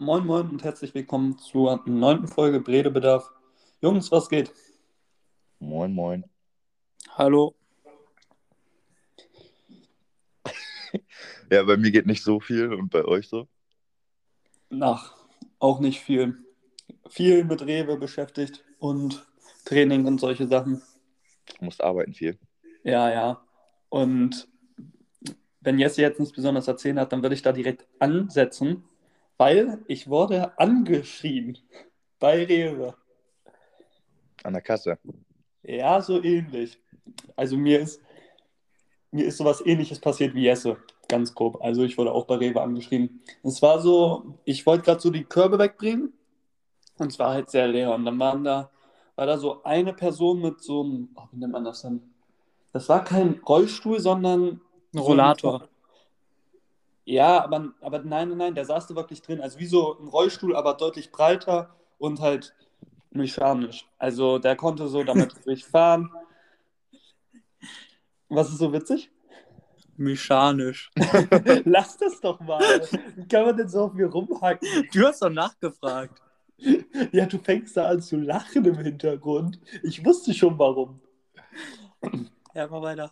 Moin Moin und herzlich willkommen zur neunten Folge Bredebedarf. Jungs, was geht? Moin, moin. Hallo. Ja, bei mir geht nicht so viel und bei euch so? Ach, auch nicht viel. Viel mit Rewe beschäftigt und Training und solche Sachen. Du musst arbeiten viel. Ja, ja. Und wenn Jesse jetzt nichts besonders erzählen hat, dann würde ich da direkt ansetzen, weil ich wurde angeschrien bei Rewe. An der Kasse. Ja, so ähnlich. Also mir ist, mir ist sowas ähnliches passiert wie Jesse, ganz grob. Also ich wurde auch bei Rewe angeschrieben. Es war so, ich wollte gerade so die Körbe wegbringen und es war halt sehr leer. Und dann waren da, war da so eine Person mit so einem, oh, wie nennt man das denn? Das war kein Rollstuhl, sondern Ein Rollator. Ja, aber, aber nein, nein, nein, der saß da wirklich drin. Also wie so ein Rollstuhl, aber deutlich breiter und halt mechanisch. Also der konnte so damit sich fahren. Was ist so witzig? Mechanisch. Lass das doch mal. Wie kann man denn so auf mir rumhacken? Du hast doch nachgefragt. Ja, du fängst da an zu lachen im Hintergrund. Ich wusste schon warum. Ja, mal weiter.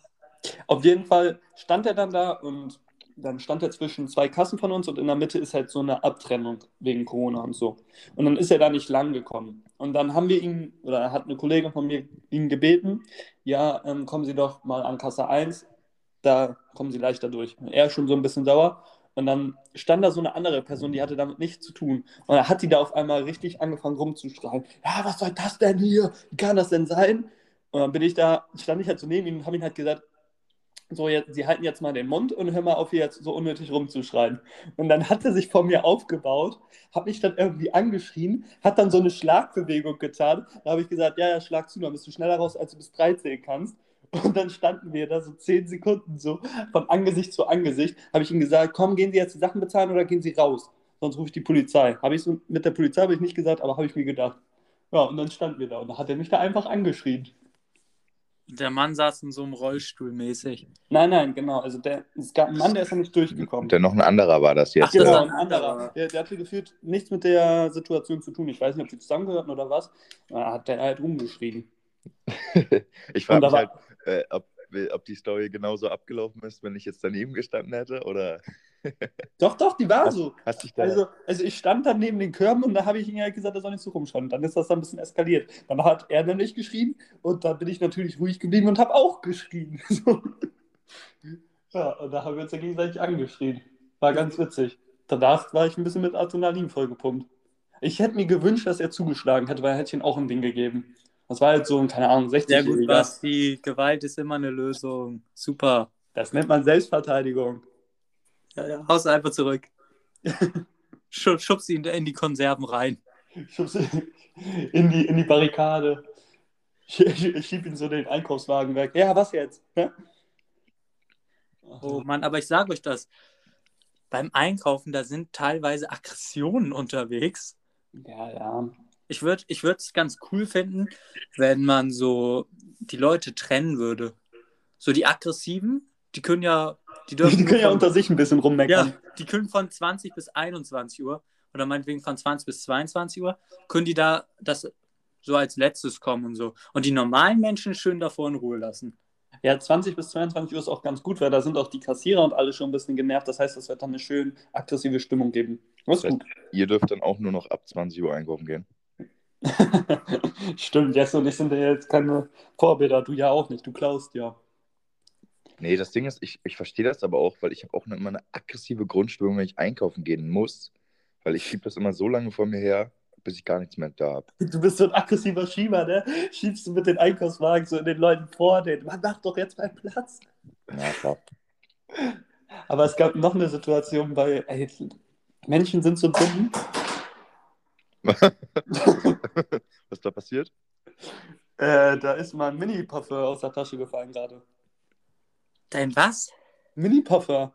Auf jeden Fall stand er dann da und dann stand er zwischen zwei Kassen von uns und in der Mitte ist halt so eine Abtrennung wegen Corona und so. Und dann ist er da nicht lang gekommen. Und dann haben wir ihn, oder hat eine Kollegin von mir ihn gebeten, ja, ähm, kommen Sie doch mal an Kasse 1, da kommen Sie leichter durch. Und er ist schon so ein bisschen sauer. Und dann stand da so eine andere Person, die hatte damit nichts zu tun. Und dann hat die da auf einmal richtig angefangen rumzuschreien. Ja, was soll das denn hier? Wie kann das denn sein? Und dann bin ich da, stand ich halt so neben ihm und habe ihm halt gesagt, so, jetzt, Sie halten jetzt mal den Mund und hör mal auf, hier jetzt so unnötig rumzuschreien. Und dann hat er sich vor mir aufgebaut, hat mich dann irgendwie angeschrien, hat dann so eine Schlagbewegung getan. Da habe ich gesagt, ja, ja, schlag zu, dann bist du schneller raus, als du bis 13 kannst. Und dann standen wir da so 10 Sekunden so von Angesicht zu Angesicht. Habe ich ihm gesagt, komm, gehen Sie jetzt die Sachen bezahlen oder gehen Sie raus? Sonst rufe ich die Polizei. Habe ich so mit der Polizei habe ich nicht gesagt, aber habe ich mir gedacht. Ja, und dann standen wir da und dann hat er mich da einfach angeschrien. Der Mann saß in so einem Rollstuhl mäßig. Nein, nein, genau. Also der, es gab einen Mann, der ist ja nicht durchgekommen. Und dann noch ein anderer war das jetzt. Ach, das Genau, war ein ein anderer. Der, der hatte gefühlt nichts mit der Situation zu tun. Ich weiß nicht, ob die zusammengehörten oder was. Da hat der halt rumgeschrien. ich frage mich halt, äh, ob, ob die Story genauso abgelaufen ist, wenn ich jetzt daneben gestanden hätte. Oder Doch, doch, die war hast, so. hast dich da. Also, also ich stand dann neben den Körben und da habe ich ihm halt gesagt, er soll nicht so rumschauen. Und dann ist das dann ein bisschen eskaliert. Dann hat er nämlich geschrien und dann bin ich natürlich ruhig geblieben und habe auch geschrien. So. Ja, und da haben wir uns ja gegenseitig angeschrien. War ganz witzig. Danach war ich ein bisschen mit Adrenalin vollgepumpt. Ich hätte mir gewünscht, dass er zugeschlagen hätte, weil er hätte ihm auch ein Ding gegeben. Das war halt so ein, keine Ahnung, 60 Sehr gut, Basti. Gewalt ist immer eine Lösung. Super. Das nennt man Selbstverteidigung. Ja, ja. Haus einfach zurück. Schub, schubst ihn in die Konserven rein. Schub's in die, in die Barrikade. Ich, ich, ich schieb ihn so den Einkaufswagen weg. Ja, was jetzt? Hä? Oh Mann, aber ich sage euch das. Beim Einkaufen, da sind teilweise Aggressionen unterwegs. Ja, ja. Ich würde ich es ganz cool finden, wenn man so die Leute trennen würde. So die Aggressiven, die können ja, die dürfen Die können ja von- unter sich ein bisschen rummeckern. ja, die können von 20 bis 21 Uhr oder meinetwegen von 20 bis 22 Uhr, können die da das so als letztes kommen und so. Und die normalen Menschen schön davor in Ruhe lassen. Ja, 20 bis 22 Uhr ist auch ganz gut, weil da sind auch die Kassierer und alle schon ein bisschen genervt. Das heißt, es wird dann eine schön aggressive Stimmung geben. Das ist gut. Ihr dürft dann auch nur noch ab 20 Uhr einkaufen gehen. Stimmt, Jesse und ich sind ja jetzt keine Vorbilder. Du ja auch nicht. Du klaust ja. Nee, das Ding ist, ich, ich verstehe das aber auch, weil ich habe auch eine, immer eine aggressive Grundstimmung, wenn ich einkaufen gehen muss. Weil ich schiebe das immer so lange vor mir her, bis ich gar nichts mehr da habe. Du bist so ein aggressiver Schieber, ne? Schiebst du mit den Einkaufswagen so in den Leuten vor den. Man macht doch jetzt mal Platz. Ja, klar. Aber es gab noch eine Situation bei. Ey, Menschen sind so dumm. Was da passiert? Äh, da ist mal ein Mini-Parfum aus der Tasche gefallen gerade. Dein was? Mini-Parfum.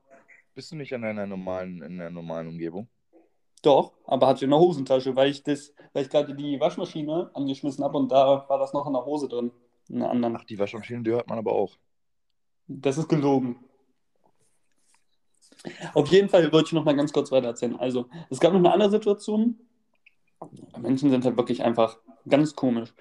Bist du nicht in einer normalen, in einer normalen Umgebung? Doch, aber hatte in der Hosentasche, weil ich das, weil ich gerade die Waschmaschine angeschmissen habe und da war das noch in der Hose drin. In einer anderen. Ach, die Waschmaschine, die hört man aber auch. Das ist gelogen. Auf jeden Fall wollte ich noch mal ganz kurz weiter erzählen. Also, es gab noch eine andere Situation. Menschen sind halt wirklich einfach ganz komisch.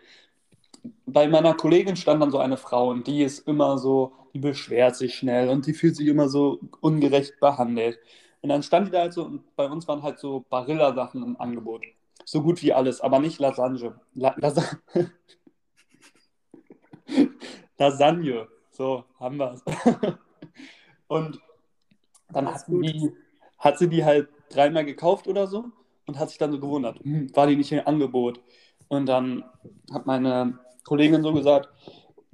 Bei meiner Kollegin stand dann so eine Frau und die ist immer so, die beschwert sich schnell und die fühlt sich immer so ungerecht behandelt. Und dann stand die da halt so und bei uns waren halt so Barilla-Sachen im Angebot. So gut wie alles, aber nicht Lasagne. La Lasa Lasagne. So, haben wir es. und dann die, hat sie die halt dreimal gekauft oder so und hat sich dann so gewundert, hm, war die nicht im Angebot? Und dann hat meine Kollegin so gesagt,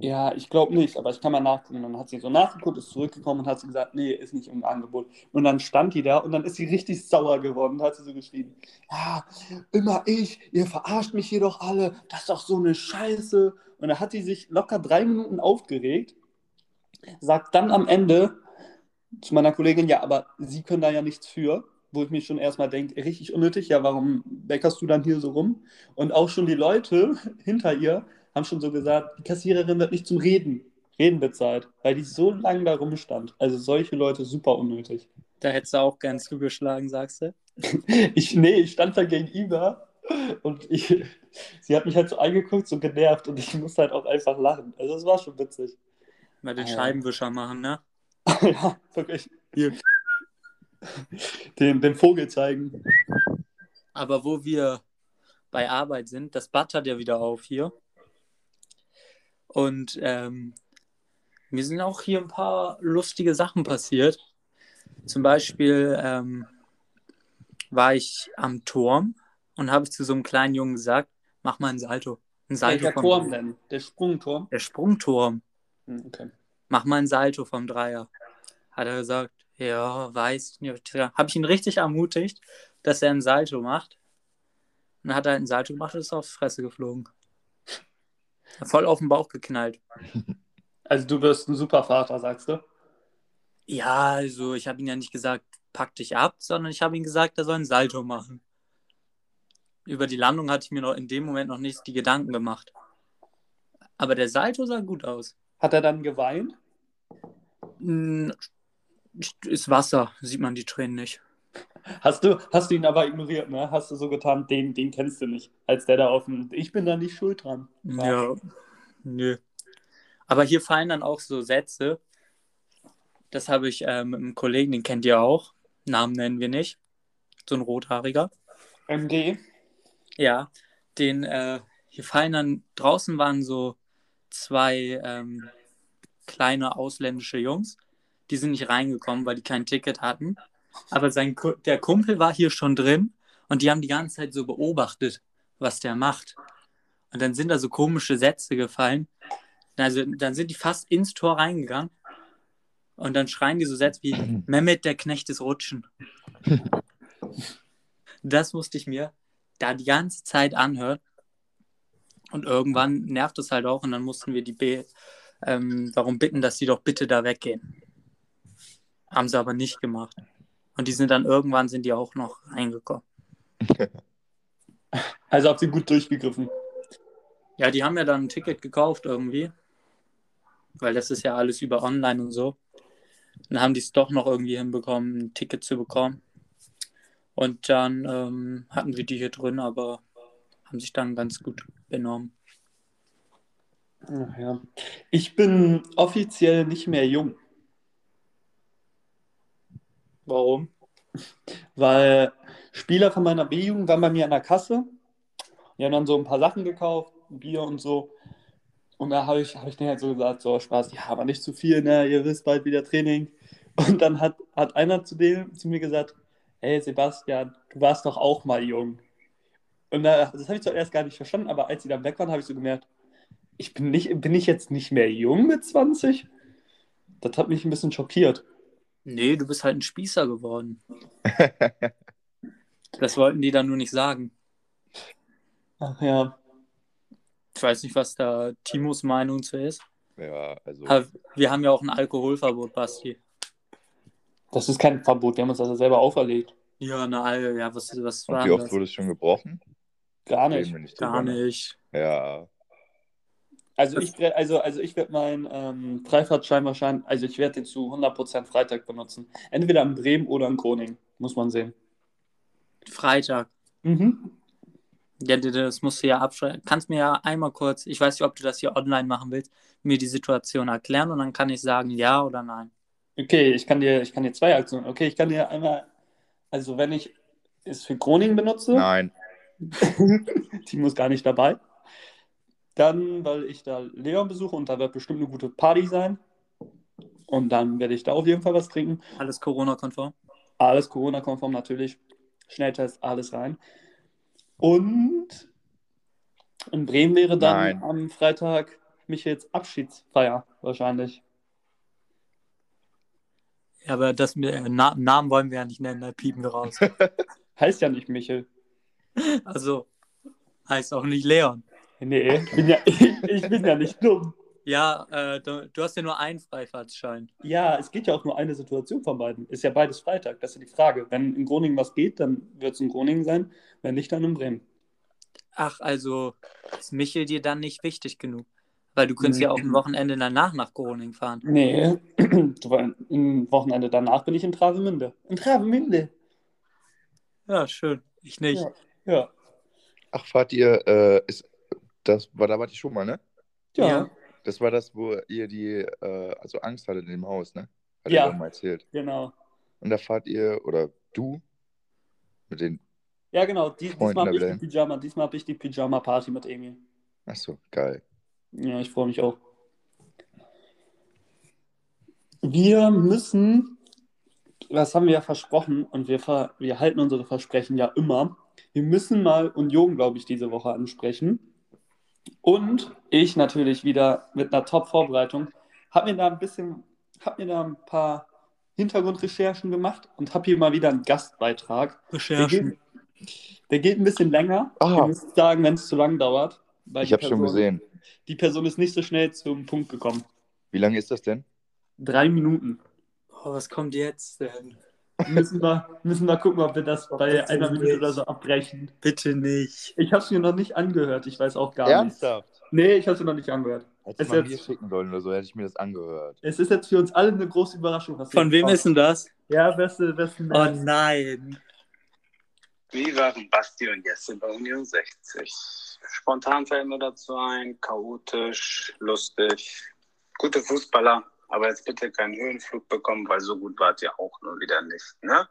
ja, ich glaube nicht, aber ich kann mal nachgucken. Dann hat sie so nachgeguckt, ist zurückgekommen und hat sie gesagt, nee, ist nicht im Angebot. Und dann stand die da und dann ist sie richtig sauer geworden und hat sie so geschrieben, ja, immer ich, ihr verarscht mich hier doch alle, das ist doch so eine Scheiße. Und da hat sie sich locker drei Minuten aufgeregt, sagt dann am Ende zu meiner Kollegin, ja, aber Sie können da ja nichts für, wo ich mich schon erstmal denke, richtig unnötig, ja, warum beckerst du dann hier so rum? Und auch schon die Leute hinter ihr haben schon so gesagt, die Kassiererin wird nicht zum Reden, Reden bezahlt, weil die so lange da rumstand. Also solche Leute super unnötig. Da hättest du auch gern zugeschlagen, sagst du? Ich, nee, ich stand da gegenüber und ich, sie hat mich halt so angeguckt, so genervt und ich musste halt auch einfach lachen. Also es war schon witzig. Mal den Ah. Scheibenwischer machen, ne? ja, wirklich. Hier. Den, den Vogel zeigen. Aber wo wir bei Arbeit sind, das Bad hat ja wieder auf hier. Und ähm, mir sind auch hier ein paar lustige Sachen passiert. Zum Beispiel ähm, war ich am Turm und habe zu so einem kleinen Jungen gesagt, mach mal ein Salto. Ein Salto Welcher Turm denn? Der Sprungturm? Der Sprungturm. Hm, Okay. Mach mal ein Salto vom Dreier. Hat er gesagt, ja, weiß nicht. Habe ich ihn richtig ermutigt, dass er ein Salto macht. Und dann hat er halt ein Salto gemacht und ist auf die Fresse geflogen. Voll auf den Bauch geknallt. Also du wirst ein super Vater, sagst du? Ja, also ich habe ihm ja nicht gesagt, pack dich ab, sondern ich habe ihm gesagt, er soll ein Salto machen. Über die Landung hatte ich mir noch in dem Moment noch nicht die Gedanken gemacht. Aber der Salto sah gut aus. Hat er dann geweint? Hm, Ist Wasser, sieht man die Tränen nicht. Hast du, hast du ihn aber ignoriert, ne? Hast du so getan, den, den kennst du nicht. Als der da auf dem, ich bin da nicht schuld dran. Ja, nö. Aber hier fallen dann auch so Sätze. Das habe ich äh, mit einem Kollegen, den kennt ihr auch. Namen nennen wir nicht. So ein rothaariger. MG? Ja, den, äh, hier fallen dann, draußen waren so zwei ähm, kleine ausländische Jungs. Die sind nicht reingekommen, weil die kein Ticket hatten. Aber sein, der Kumpel war hier schon drin und die haben die ganze Zeit so beobachtet, was der macht. Und dann sind da so komische Sätze gefallen. Also dann sind die fast ins Tor reingegangen und dann schreien die so Sätze wie Mehmet, der Knecht des Rutschen. Das musste ich mir da die ganze Zeit anhören. Und irgendwann nervt es halt auch und dann mussten wir die B ähm, darum bitten, dass sie doch bitte da weggehen. Haben sie aber nicht gemacht. Und die sind dann irgendwann sind die auch noch reingekommen. Also habt ihr gut durchgegriffen. Ja, die haben ja dann ein Ticket gekauft irgendwie. Weil das ist ja alles über online und so. Dann haben die es doch noch irgendwie hinbekommen, ein Ticket zu bekommen. Und dann ähm, hatten wir die hier drin, aber haben sich dann ganz gut benommen. Ach ja. Ich bin offiziell nicht mehr jung, Warum? weil Spieler von meiner B-Jugend waren bei mir an der Kasse. Die haben dann so ein paar Sachen gekauft, Bier und so. Und da habe ich, hab ich denen halt so gesagt, so Spaß, ja, aber nicht zu viel, ne? Ihr wisst bald wieder Training. Und dann hat, hat einer zu, dem, zu mir gesagt, hey Sebastian, du warst doch auch mal jung. Und da, das habe ich zuerst gar nicht verstanden, aber als sie dann weg waren, habe ich so gemerkt, ich bin nicht, bin ich jetzt nicht mehr jung mit 20? Das hat mich ein bisschen schockiert. Nee, du bist halt ein Spießer geworden. Das wollten die dann nur nicht sagen. Ach ja. Ich weiß nicht, was da Timos Meinung zu ist. ja, also. Aber wir haben ja auch ein Alkoholverbot, Basti. Das ist kein Verbot, wir haben uns das ja selber auferlegt. Ja, eine Al ja, was, was Und war wie oft das? wurde es schon gebrochen? Gar nicht. nicht Gar ne? nicht. Ja, Also ich, also, also ich werde meinen ähm, Freifahrtschein wahrscheinlich, also ich werde den zu 100% Freitag benutzen. Entweder in Bremen oder in Groningen, muss man sehen. Freitag. Mhm. Ja, das musst du ja abschreiben. Kannst mir ja einmal kurz, ich weiß nicht, ob du das hier online machen willst, mir die Situation erklären und dann kann ich sagen ja oder nein. Okay, ich kann dir, ich kann dir zwei Aktionen. Okay, ich kann dir einmal, also wenn ich es für Groningen benutze, Nein. die muss gar nicht dabei. Dann, weil ich da Leon besuche und da wird bestimmt eine gute Party sein. Und dann werde ich da auf jeden Fall was trinken. Alles Corona-konform. Alles Corona-konform natürlich. Schnelltest, alles rein. Und in Bremen wäre dann Nein. am Freitag Michaels Abschiedsfeier wahrscheinlich. Ja, aber das mit äh, Na Namen wollen wir ja nicht nennen, da piepen wir raus. Heißt ja nicht Michel. Also, heißt auch nicht Leon. Nee, ich bin ja, ich bin ja nicht dumm. Ja, äh, du, du hast ja nur einen Freifahrtschein. Ja, es geht ja auch nur eine Situation von beiden. Ist ja beides Freitag, das ist ja die Frage. Wenn in Groningen was geht, dann wird es in Groningen sein. Wenn nicht, dann in Bremen. Ach, also ist Michel dir dann nicht wichtig genug? Weil du könntest ja auch ein Wochenende danach nach Groningen fahren. Nee, am Wochenende danach bin ich in Travemünde. In Travemünde. Ja, schön. Ich nicht. Ja. Ja. Ach, fahrt ihr, äh, ist, das war, da wart ihr schon mal, ne? Ja. Ja. Das war das, wo ihr die, äh, also Angst hattet in dem Haus, ne? Hat Ja. ihr mal erzählt. genau. Und da fahrt ihr, oder du, mit den, Ja, genau. Die, Freunden diesmal habe ich die Pyjama, diesmal habe ich die Pyjama-Party mit Emil. ach so, geil. Ja, ich freue mich auch. Wir müssen, das haben wir ja versprochen und wir, ver, wir halten unsere Versprechen ja immer. Wir müssen mal Union, glaube ich, diese Woche ansprechen. Und ich natürlich wieder mit einer Top-Vorbereitung habe mir da ein bisschen, habe mir da ein paar Hintergrundrecherchen gemacht und habe hier mal wieder einen Gastbeitrag. Der Recherchen. geht, der geht ein bisschen länger. Ah. Ich muss sagen, wenn es zu lang dauert. weil Ich habe schon gesehen. Die Person ist nicht so schnell zum Punkt gekommen. Wie lange ist das denn? Drei Minuten. Oh, was kommt jetzt denn? Müssen wir, müssen wir gucken, ob wir das bei bitte einer Minute nicht. oder so abbrechen. Bitte nicht. Ich habe es mir noch nicht angehört. Ich weiß auch gar Ernsthaft? nicht. Nee, ich habe es mir noch nicht angehört. Hätte ich mal mir jetzt- schicken sollen oder so, hätte ich mir das angehört. Es ist jetzt für uns alle eine große Überraschung. Was Von jetzt wem kommt. ist denn das? Ja, beste, beste Oh nein. Wie waren Basti und Jesse bei Union 60? Spontan fällt mir dazu ein, chaotisch, lustig, gute Fußballer, aber jetzt bitte keinen Höhenflug bekommen, weil so gut wart ihr auch nun wieder nicht. Ne?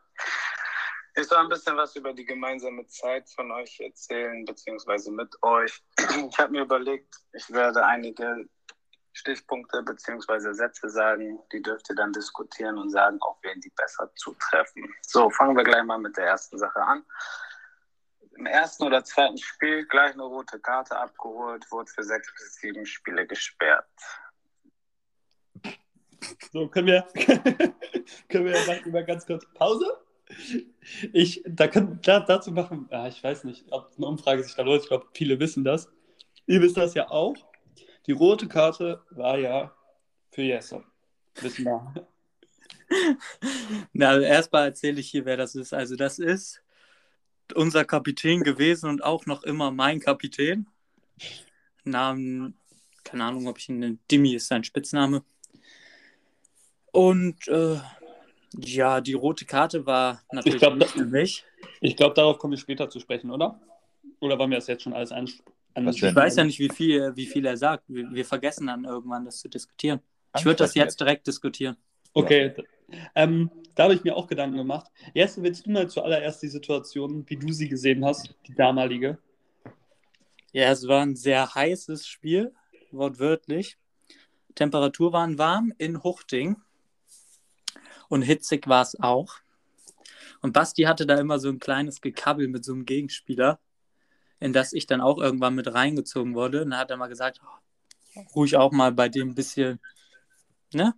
Ich soll ein bisschen was über die gemeinsame Zeit von euch erzählen, beziehungsweise mit euch. Ich habe mir überlegt, ich werde einige Stichpunkte beziehungsweise Sätze sagen, die dürft ihr dann diskutieren und sagen, auf wen die besser zutreffen. So, fangen wir gleich mal mit der ersten Sache an. Im ersten oder zweiten Spiel gleich eine rote Karte abgeholt, wurde für sechs bis sieben Spiele gesperrt. So, können wir, können wir mal über ganz kurz Pause? Ich, da können, da, dazu machen, ja, ich weiß nicht, ob eine Umfrage sich da lohnt. Ich glaube, viele wissen das. Ihr wisst das ja auch. Die rote Karte war ja für Jesse. Wissen wir. Na, also erstmal erzähle ich hier, wer das ist. Also, das ist unser Kapitän gewesen und auch noch immer mein Kapitän. Namen, keine Ahnung, ob ich ihn nenne. Dimmy ist sein Spitzname. Und äh, ja, die rote Karte war natürlich glaub, nicht für mich. Ich glaube, darauf kommen wir später zu sprechen, oder? Oder wollen wir das jetzt schon alles an, an Was denn? Ich weiß ja nicht, wie viel, wie viel er sagt. Wir, wir vergessen dann irgendwann, das zu diskutieren. Ich würde das Ansprechen jetzt direkt diskutieren. Okay, ähm, da habe ich mir auch Gedanken gemacht. Jesse, willst du mal zuallererst die Situation, wie du sie gesehen hast, die damalige? Ja, es war ein sehr heißes Spiel, wortwörtlich. Temperatur waren warm in Huchting. Und hitzig war es auch. Und Basti hatte da immer so ein kleines Gekabbel mit so einem Gegenspieler, in das ich dann auch irgendwann mit reingezogen wurde. Und da hat er mal gesagt, oh, ruhig auch mal bei dem ein bisschen, ne?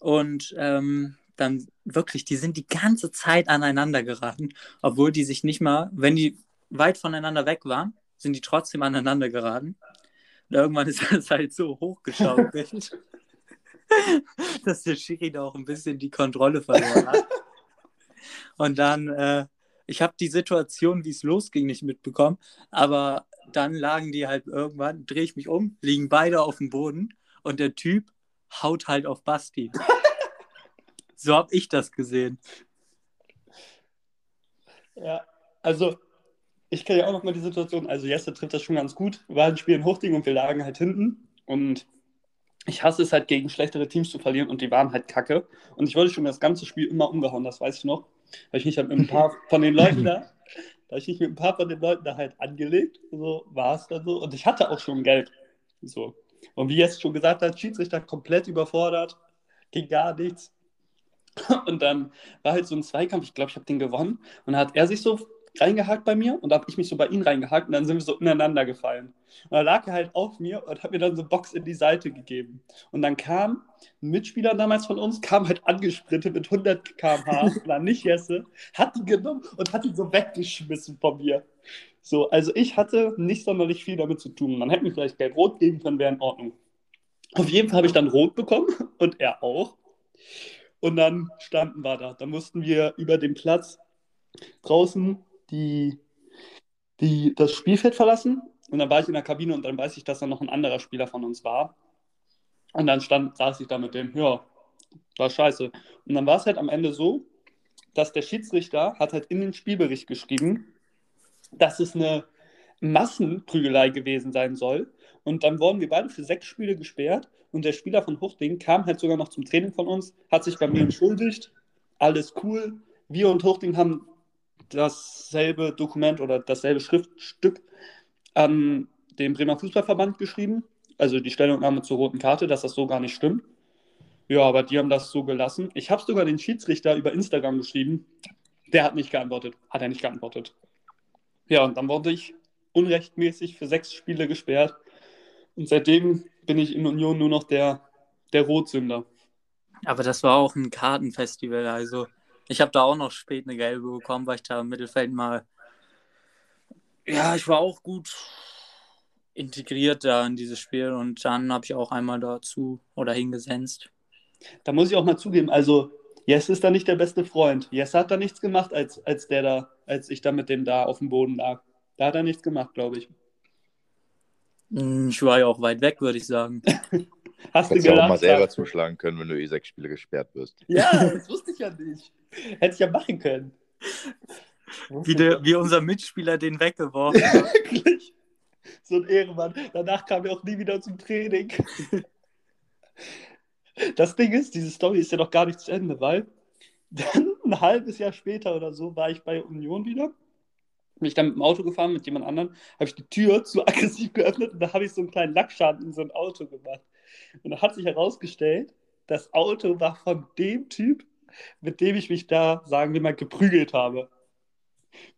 Und ähm, dann wirklich, die sind die ganze Zeit aneinander geraten, obwohl die sich nicht mal, wenn die weit voneinander weg waren, sind die trotzdem aneinander geraten. Und irgendwann ist das halt so hochgeschaukelt, dass der Schiri da auch ein bisschen die Kontrolle verloren hat. Und dann, äh, ich habe die Situation, wie es losging, nicht mitbekommen. Aber dann lagen die halt irgendwann, drehe ich mich um, liegen beide auf dem Boden und der Typ haut halt auf Basti. so habe ich das gesehen. Ja, also ich kenne ja auch noch mal die Situation, also Jesse trifft das schon ganz gut. Wir waren ein Spiel in Hochding und wir lagen halt hinten und ich hasse es halt gegen schlechtere Teams zu verlieren und die waren halt kacke. Und ich wollte schon das ganze Spiel immer umgehauen, das weiß ich noch. Weil ich mich halt mit ein paar von den Leuten da, da ich mich mit ein paar von den Leuten da halt angelegt, so war es dann so. Und ich hatte auch schon Geld. So. Und wie jetzt schon gesagt hat, Schiedsrichter komplett überfordert, ging gar nichts. Und dann war halt so ein Zweikampf, ich glaube, ich habe den gewonnen. Und dann hat er sich so reingehakt bei mir und da habe ich mich so bei ihn reingehakt und dann sind wir so ineinander gefallen. Und da lag er halt auf mir und hat mir dann so Box in die Seite gegeben. Und dann kam ein Mitspieler damals von uns, kam halt angesprintet mit 100 km/h, war nicht Jesse, hat ihn genommen und hat ihn so weggeschmissen von mir. So, also ich hatte nicht sonderlich viel damit zu tun. Man hätte mir vielleicht gelb-rot geben können, wäre in Ordnung. Auf jeden Fall habe ich dann rot bekommen und er auch. Und dann standen wir da. Da mussten wir über den Platz draußen die, die, das Spielfeld verlassen. Und dann war ich in der Kabine und dann weiß ich, dass da noch ein anderer Spieler von uns war. Und dann stand, saß ich da mit dem, ja, war scheiße. Und dann war es halt am Ende so, dass der Schiedsrichter hat halt in den Spielbericht geschrieben, dass es eine Massenprügelei gewesen sein soll. Und dann wurden wir beide für sechs Spiele gesperrt. Und der Spieler von Huchting kam halt sogar noch zum Training von uns, hat sich bei mir entschuldigt. Alles cool. Wir und Huchting haben dasselbe Dokument oder dasselbe Schriftstück an den Bremer Fußballverband geschrieben, also die Stellungnahme zur roten Karte, dass das so gar nicht stimmt. Ja, aber die haben das so gelassen. Ich habe sogar den Schiedsrichter über Instagram geschrieben. Der hat nicht geantwortet. Hat er nicht geantwortet. Ja, und dann wurde ich unrechtmäßig für sechs Spiele gesperrt. Und seitdem bin ich in Union nur noch der, der Rotsünder. Aber das war auch ein Kartenfestival, also ich habe da auch noch spät eine gelbe bekommen, weil ich da im Mittelfeld mal. Ja, ich war auch gut integriert da in dieses Spiel und dann habe ich auch einmal dazu oder hingesenzt. Da muss ich auch mal zugeben, also Jess ist da nicht der beste Freund. Jess hat da nichts gemacht, als, als der da, als ich da mit dem da auf dem Boden lag. Da hat er nichts gemacht, glaube ich. Hm, ich war ja auch weit weg, würde ich sagen. Hast Hättest du gelacht, auch mal selber zuschlagen können, wenn du eh sechs Spiele gesperrt wirst. Ja, das wusste ich ja nicht. Hätte ich ja machen können. Wie, der, wie unser Mitspieler den weggeworfen hat. Wirklich. So ein Ehrenmann. Danach kam er auch nie wieder zum Training. Das Ding ist, diese Story ist ja noch gar nicht zu Ende, weil dann ein halbes Jahr später oder so war ich bei Union wieder bin ich dann mit dem Auto gefahren mit jemand anderem, habe ich die Tür zu aggressiv geöffnet und da habe ich so einen kleinen Lackschaden in so ein Auto gemacht. Und da hat sich herausgestellt, das Auto war von dem Typ, mit dem ich mich da, sagen wir mal, geprügelt habe.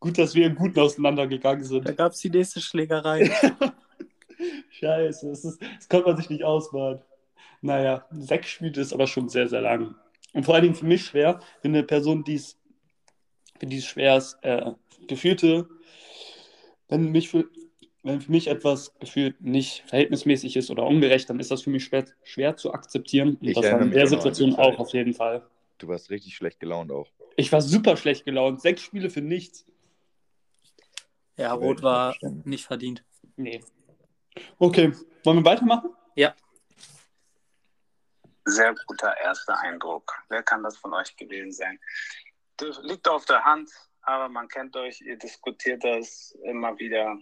Gut, dass wir im Guten auseinandergegangen sind. Da gab es die nächste Schlägerei. Scheiße, das, ist, das konnte man sich nicht ausmalen. Naja, sechs Spiele ist aber schon sehr, sehr lang. Und vor allen Dingen für mich schwer, wenn eine Person dies, für die es schwer ist, äh, gefühlte, wenn mich für, wenn für mich etwas gefühlt nicht verhältnismäßig ist oder ungerecht, dann ist das für mich schwer, schwer zu akzeptieren. Und ich das war in der Situation auch auf jeden Fall. Du warst richtig schlecht gelaunt auch. Ich war super schlecht gelaunt. Sechs Spiele für nichts. Ja, Rot war nicht verdient. Nee. Okay, wollen wir weitermachen? Ja. Sehr guter erster Eindruck. Wer kann das von euch gewesen sein? Das liegt auf der Hand, aber man kennt euch, ihr diskutiert das immer wieder,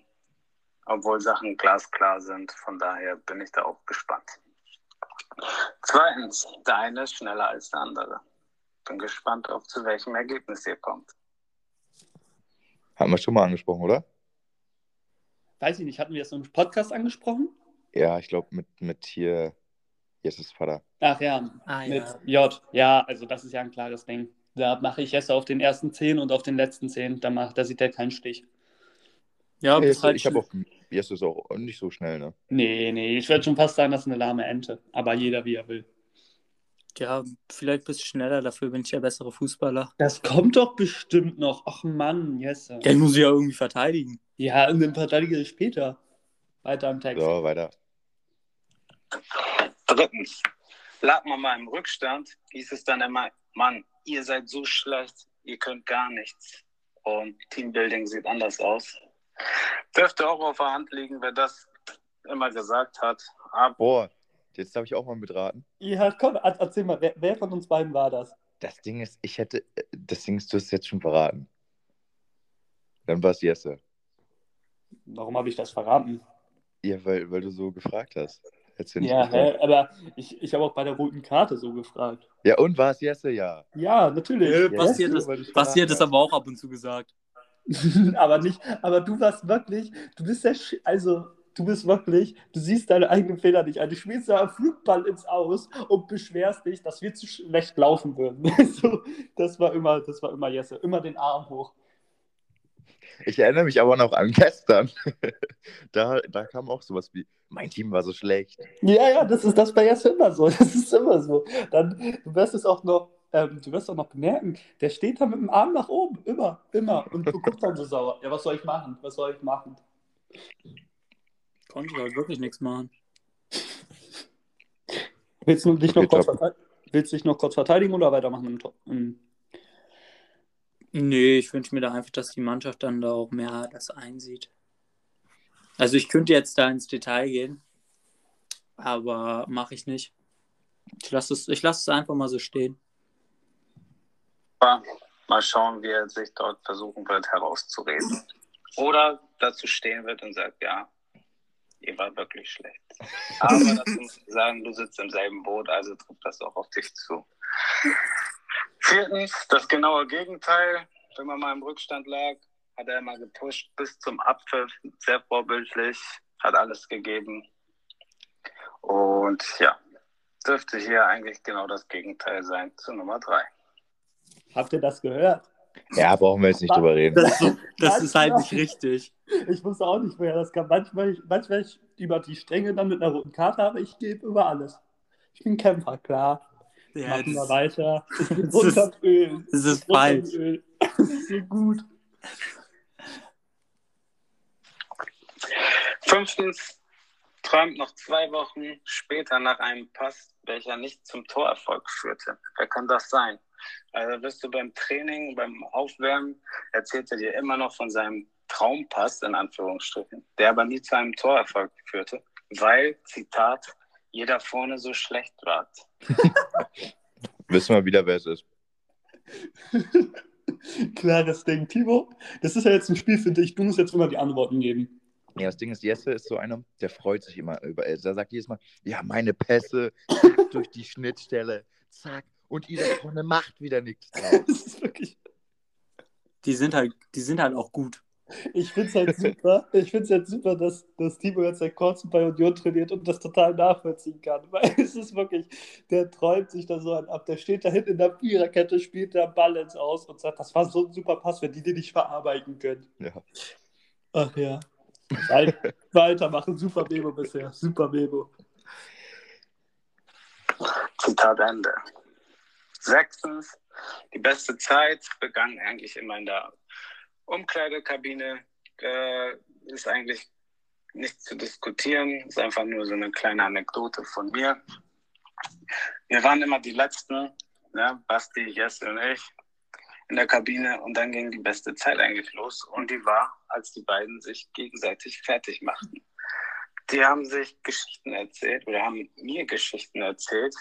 obwohl Sachen glasklar sind. Von daher bin ich da auch gespannt. Zweitens, der eine ist schneller als der andere. Bin gespannt, ob zu welchem Ergebnis ihr kommt. Haben wir schon mal angesprochen, oder? Weiß ich nicht, hatten wir das im Podcast angesprochen? Ja, ich glaube mit, mit hier Jesus Vater. Ach ja, ah, mit ja. J. Ja, also das ist ja ein klares Ding. Da mache ich erst auf den ersten zehn und auf den letzten zehn. Da, mach, da sieht er keinen Stich. Ja, nee, halt ich habe auch, jetzt ist auch nicht so schnell, ne? Nee, nee, ich würde schon fast sagen, das ist eine lahme Ente. Aber jeder, wie er will. Ja, vielleicht ein bisschen schneller, dafür bin ich der bessere Fußballer. Das kommt doch bestimmt noch. Ach Mann, Jesse. Der muss ja irgendwie verteidigen. Ja, und dann verteidige ich später. Weiter am Text. So, weiter. Drittens. Lag man mal im Rückstand, hieß es dann immer, Mann, ihr seid so schlecht, ihr könnt gar nichts. und Teambuilding sieht anders aus. Dürfte auch auf der Hand liegen, wer das immer gesagt hat. Aber Boah, jetzt darf ich auch mal mitraten. Ja, komm, er- erzähl mal, wer, wer von uns beiden war das? Das Ding ist, ich hätte, das Ding ist, du hast es jetzt schon verraten. Dann war es Jesse. Warum habe ich das verraten? Ja, weil, weil du so gefragt hast. Ja, hä? aber ich, ich habe auch bei der roten Karte so gefragt. Ja, und war es Jesse? Ja. Ja, natürlich. Äh, Ja, verraten das hast. aber auch ab und zu gesagt. aber nicht, aber du warst wirklich, du bist der, Sch also du bist wirklich, du siehst deine eigenen Fehler nicht ein. Du spielst da einen Flugball ins Aus und beschwerst dich, dass wir zu schlecht laufen würden. so, das war immer, das war immer Jesse, immer den Arm hoch. Ich erinnere mich aber noch an gestern. da, da kam auch sowas wie, mein Team war so schlecht. Ja, ja, das ist das bei Jesse immer so. Das ist immer so. Dann, du wirst es auch noch, ähm, du wirst auch noch bemerken, der steht da mit dem Arm nach oben, immer, immer. Und du guckst dann so sauer. Ja, was soll ich machen? Was soll ich machen? Konnte ich halt wirklich nichts machen. Willst du dich noch, kurz, top. verteidigen? Willst dich noch kurz verteidigen oder weitermachen im, To- im Nee, ich wünsche mir da einfach, dass die Mannschaft dann da auch mehr das einsieht. Also ich könnte jetzt da ins Detail gehen, aber mache ich nicht. Ich lasse es, ich lasse es einfach mal so stehen. Mal schauen, wie er sich dort versuchen wird herauszureden. Oder dazu stehen wird und sagt, ja, ihr war wirklich schlecht. Aber dazu muss ich sagen, du sitzt im selben Boot, also trifft das auch auf dich zu. Viertens, das genaue Gegenteil. Wenn man mal im Rückstand lag, hat er immer gepusht bis zum Abpfiff, sehr vorbildlich, hat alles gegeben. Und ja, dürfte hier eigentlich genau das Gegenteil sein zu Nummer drei. Habt ihr das gehört? Ja, brauchen wir jetzt nicht drüber reden. Das, ist das ist halt nicht richtig. Ich wusste auch nicht, woher das kam. Manchmal, manchmal ich über die Stränge dann mit einer roten Karte, aber ich gebe über alles. Ich bin Kämpfer, klar. Ja, Machen wir weiter. Ich bin das ist- das ist im falsch. Das ist so gut. Fünftens träumt noch zwei Wochen später nach einem Pass, welcher nicht zum Torerfolg führte. Wer kann das sein? Also bist du beim Training, beim Aufwärmen, erzählt er dir immer noch von seinem Traumpass, in Anführungsstrichen, der aber nie zu einem Torerfolg führte, weil, Zitat, jeder vorne so schlecht war. Wissen wir wieder, wer es ist. Klares Ding. Timo, das ist ja jetzt ein Spiel für dich. Du musst jetzt immer die Antworten geben. Ja, das Ding ist, Jesse ist so einer, der freut sich immer über. Der sagt jedes Mal, ja, meine Pässe durch die Schnittstelle, zack, und ihr da vorne macht wieder nichts draus. Das ist wirklich. Die sind halt, die sind halt auch gut. Ich finde es halt super. Ich finde es halt super, dass, dass Timo jetzt seit kurzem bei Union trainiert und das total nachvollziehen kann. Weil es ist wirklich, der träumt sich da so an ab. Der steht da hinten in der Viererkette, spielt der Ball ins Aus und sagt, das war so ein super Pass, wenn die den nicht verarbeiten können. Ja. Ach ja. Weit- Weitermachen. Super Memo bisher. Super Memo. Zitat Ende. Sechstens, die beste Zeit begann eigentlich immer in der Umkleidekabine. Äh, ist eigentlich nicht zu diskutieren, ist einfach nur so eine kleine Anekdote von mir. Wir waren immer die Letzten, ne? Basti, Jesse und ich, in der Kabine und dann ging die beste Zeit eigentlich los und die war, als die beiden sich gegenseitig fertig machten. Die haben sich Geschichten erzählt oder haben mir Geschichten erzählt,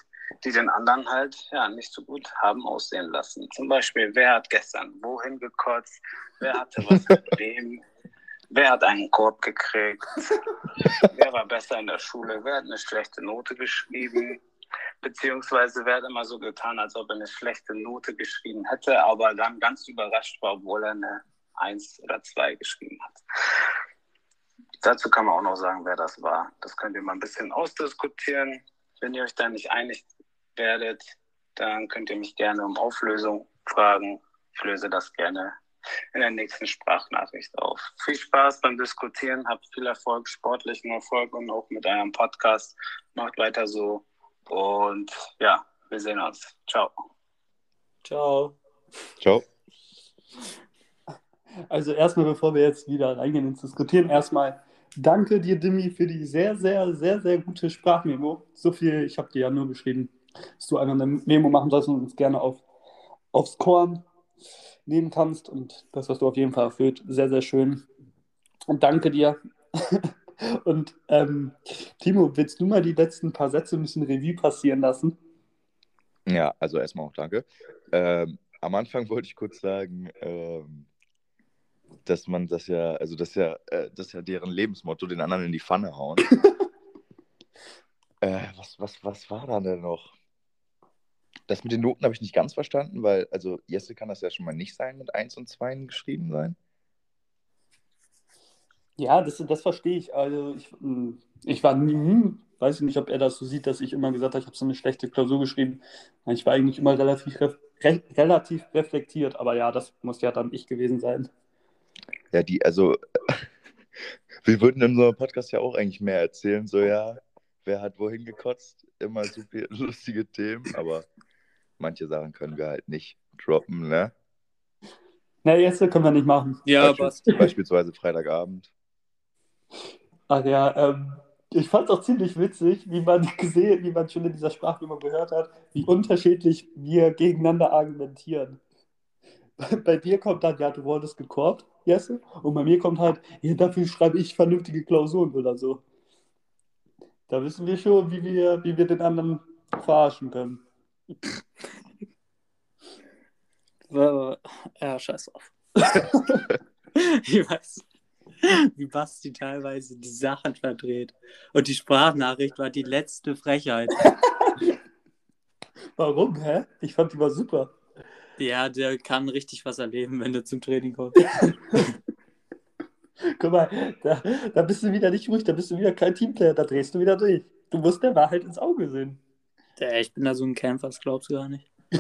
die den anderen halt ja nicht so gut haben aussehen lassen. Zum Beispiel, wer hat gestern wohin gekotzt, wer hatte was mit wem, wer hat einen Korb gekriegt, wer war besser in der Schule, wer hat eine schlechte Note geschrieben, beziehungsweise wer hat immer so getan, als ob er eine schlechte Note geschrieben hätte, aber dann ganz überrascht war, obwohl er eine Eins oder zwei geschrieben hat. Dazu kann man auch noch sagen, wer das war. Das könnt ihr mal ein bisschen ausdiskutieren. Wenn ihr euch da nicht einig werdet, dann könnt ihr mich gerne um Auflösung fragen. Ich löse das gerne in der nächsten Sprachnachricht auf. Viel Spaß beim Diskutieren, habt viel Erfolg, sportlichen Erfolg und auch mit eurem Podcast. Macht weiter so und ja, wir sehen uns. Ciao. Ciao. Ciao. Also erstmal, bevor wir jetzt wieder reingehen ins Diskutieren, erstmal danke dir, Dimi, für die sehr, sehr, sehr, sehr gute Sprachmemo. So viel, ich habe dir ja nur geschrieben, dass du einfach eine Memo machen sollst und uns gerne auf, aufs Korn nehmen kannst. Und das hast du auf jeden Fall erfüllt. Sehr, sehr schön. Und danke dir. Und ähm, Timo, willst du mal die letzten paar Sätze ein bisschen Revue passieren lassen? Ja, also erstmal auch danke. Ähm, am Anfang wollte ich kurz sagen, ähm, dass man das ja, also das ja, äh, das ja deren Lebensmotto, den anderen in die Pfanne hauen. äh, was, was, was war da denn noch? Das mit den Noten habe ich nicht ganz verstanden, weil, also Jesse kann das ja schon mal nicht sein, mit 1 und 2 geschrieben sein. Ja, das, das verstehe ich. Also ich, ich war nie, weiß ich nicht, ob er das so sieht, dass ich immer gesagt habe, ich habe so eine schlechte Klausur geschrieben. Ich war eigentlich immer relativ, re relativ reflektiert, aber ja, das muss ja dann ich gewesen sein. Ja, die, also wir würden in so einem Podcast ja auch eigentlich mehr erzählen, so ja, wer hat wohin gekotzt, immer super lustige Themen, aber manche Sachen können wir halt nicht droppen, ne? Na, jetzt können wir nicht machen. Ja, Beispiel, Beispielsweise Freitagabend. Ach ja, ähm, ich fand es auch ziemlich witzig, wie man gesehen, wie man schon in dieser Sprachnummer gehört hat, wie unterschiedlich wir gegeneinander argumentieren. Bei dir kommt dann, ja, du wurdest gekorbt, Jesse, und bei mir kommt halt, ja, dafür schreibe ich vernünftige Klausuren oder so. Da wissen wir schon, wie wir, wie wir den anderen verarschen können. Ja, scheiß auf. ich weiß, wie Basti teilweise die Sachen verdreht. Und die Sprachnachricht war die letzte Frechheit. Warum, hä? Ich fand die war super. Ja, der kann richtig was erleben, wenn er zum Training kommt. Guck mal, da, da bist du wieder nicht ruhig, da bist du wieder kein Teamplayer, da drehst du wieder durch. Du musst der Wahrheit ins Auge sehen. Ja, ich bin da so ein Kämpfer, das glaubst du gar nicht.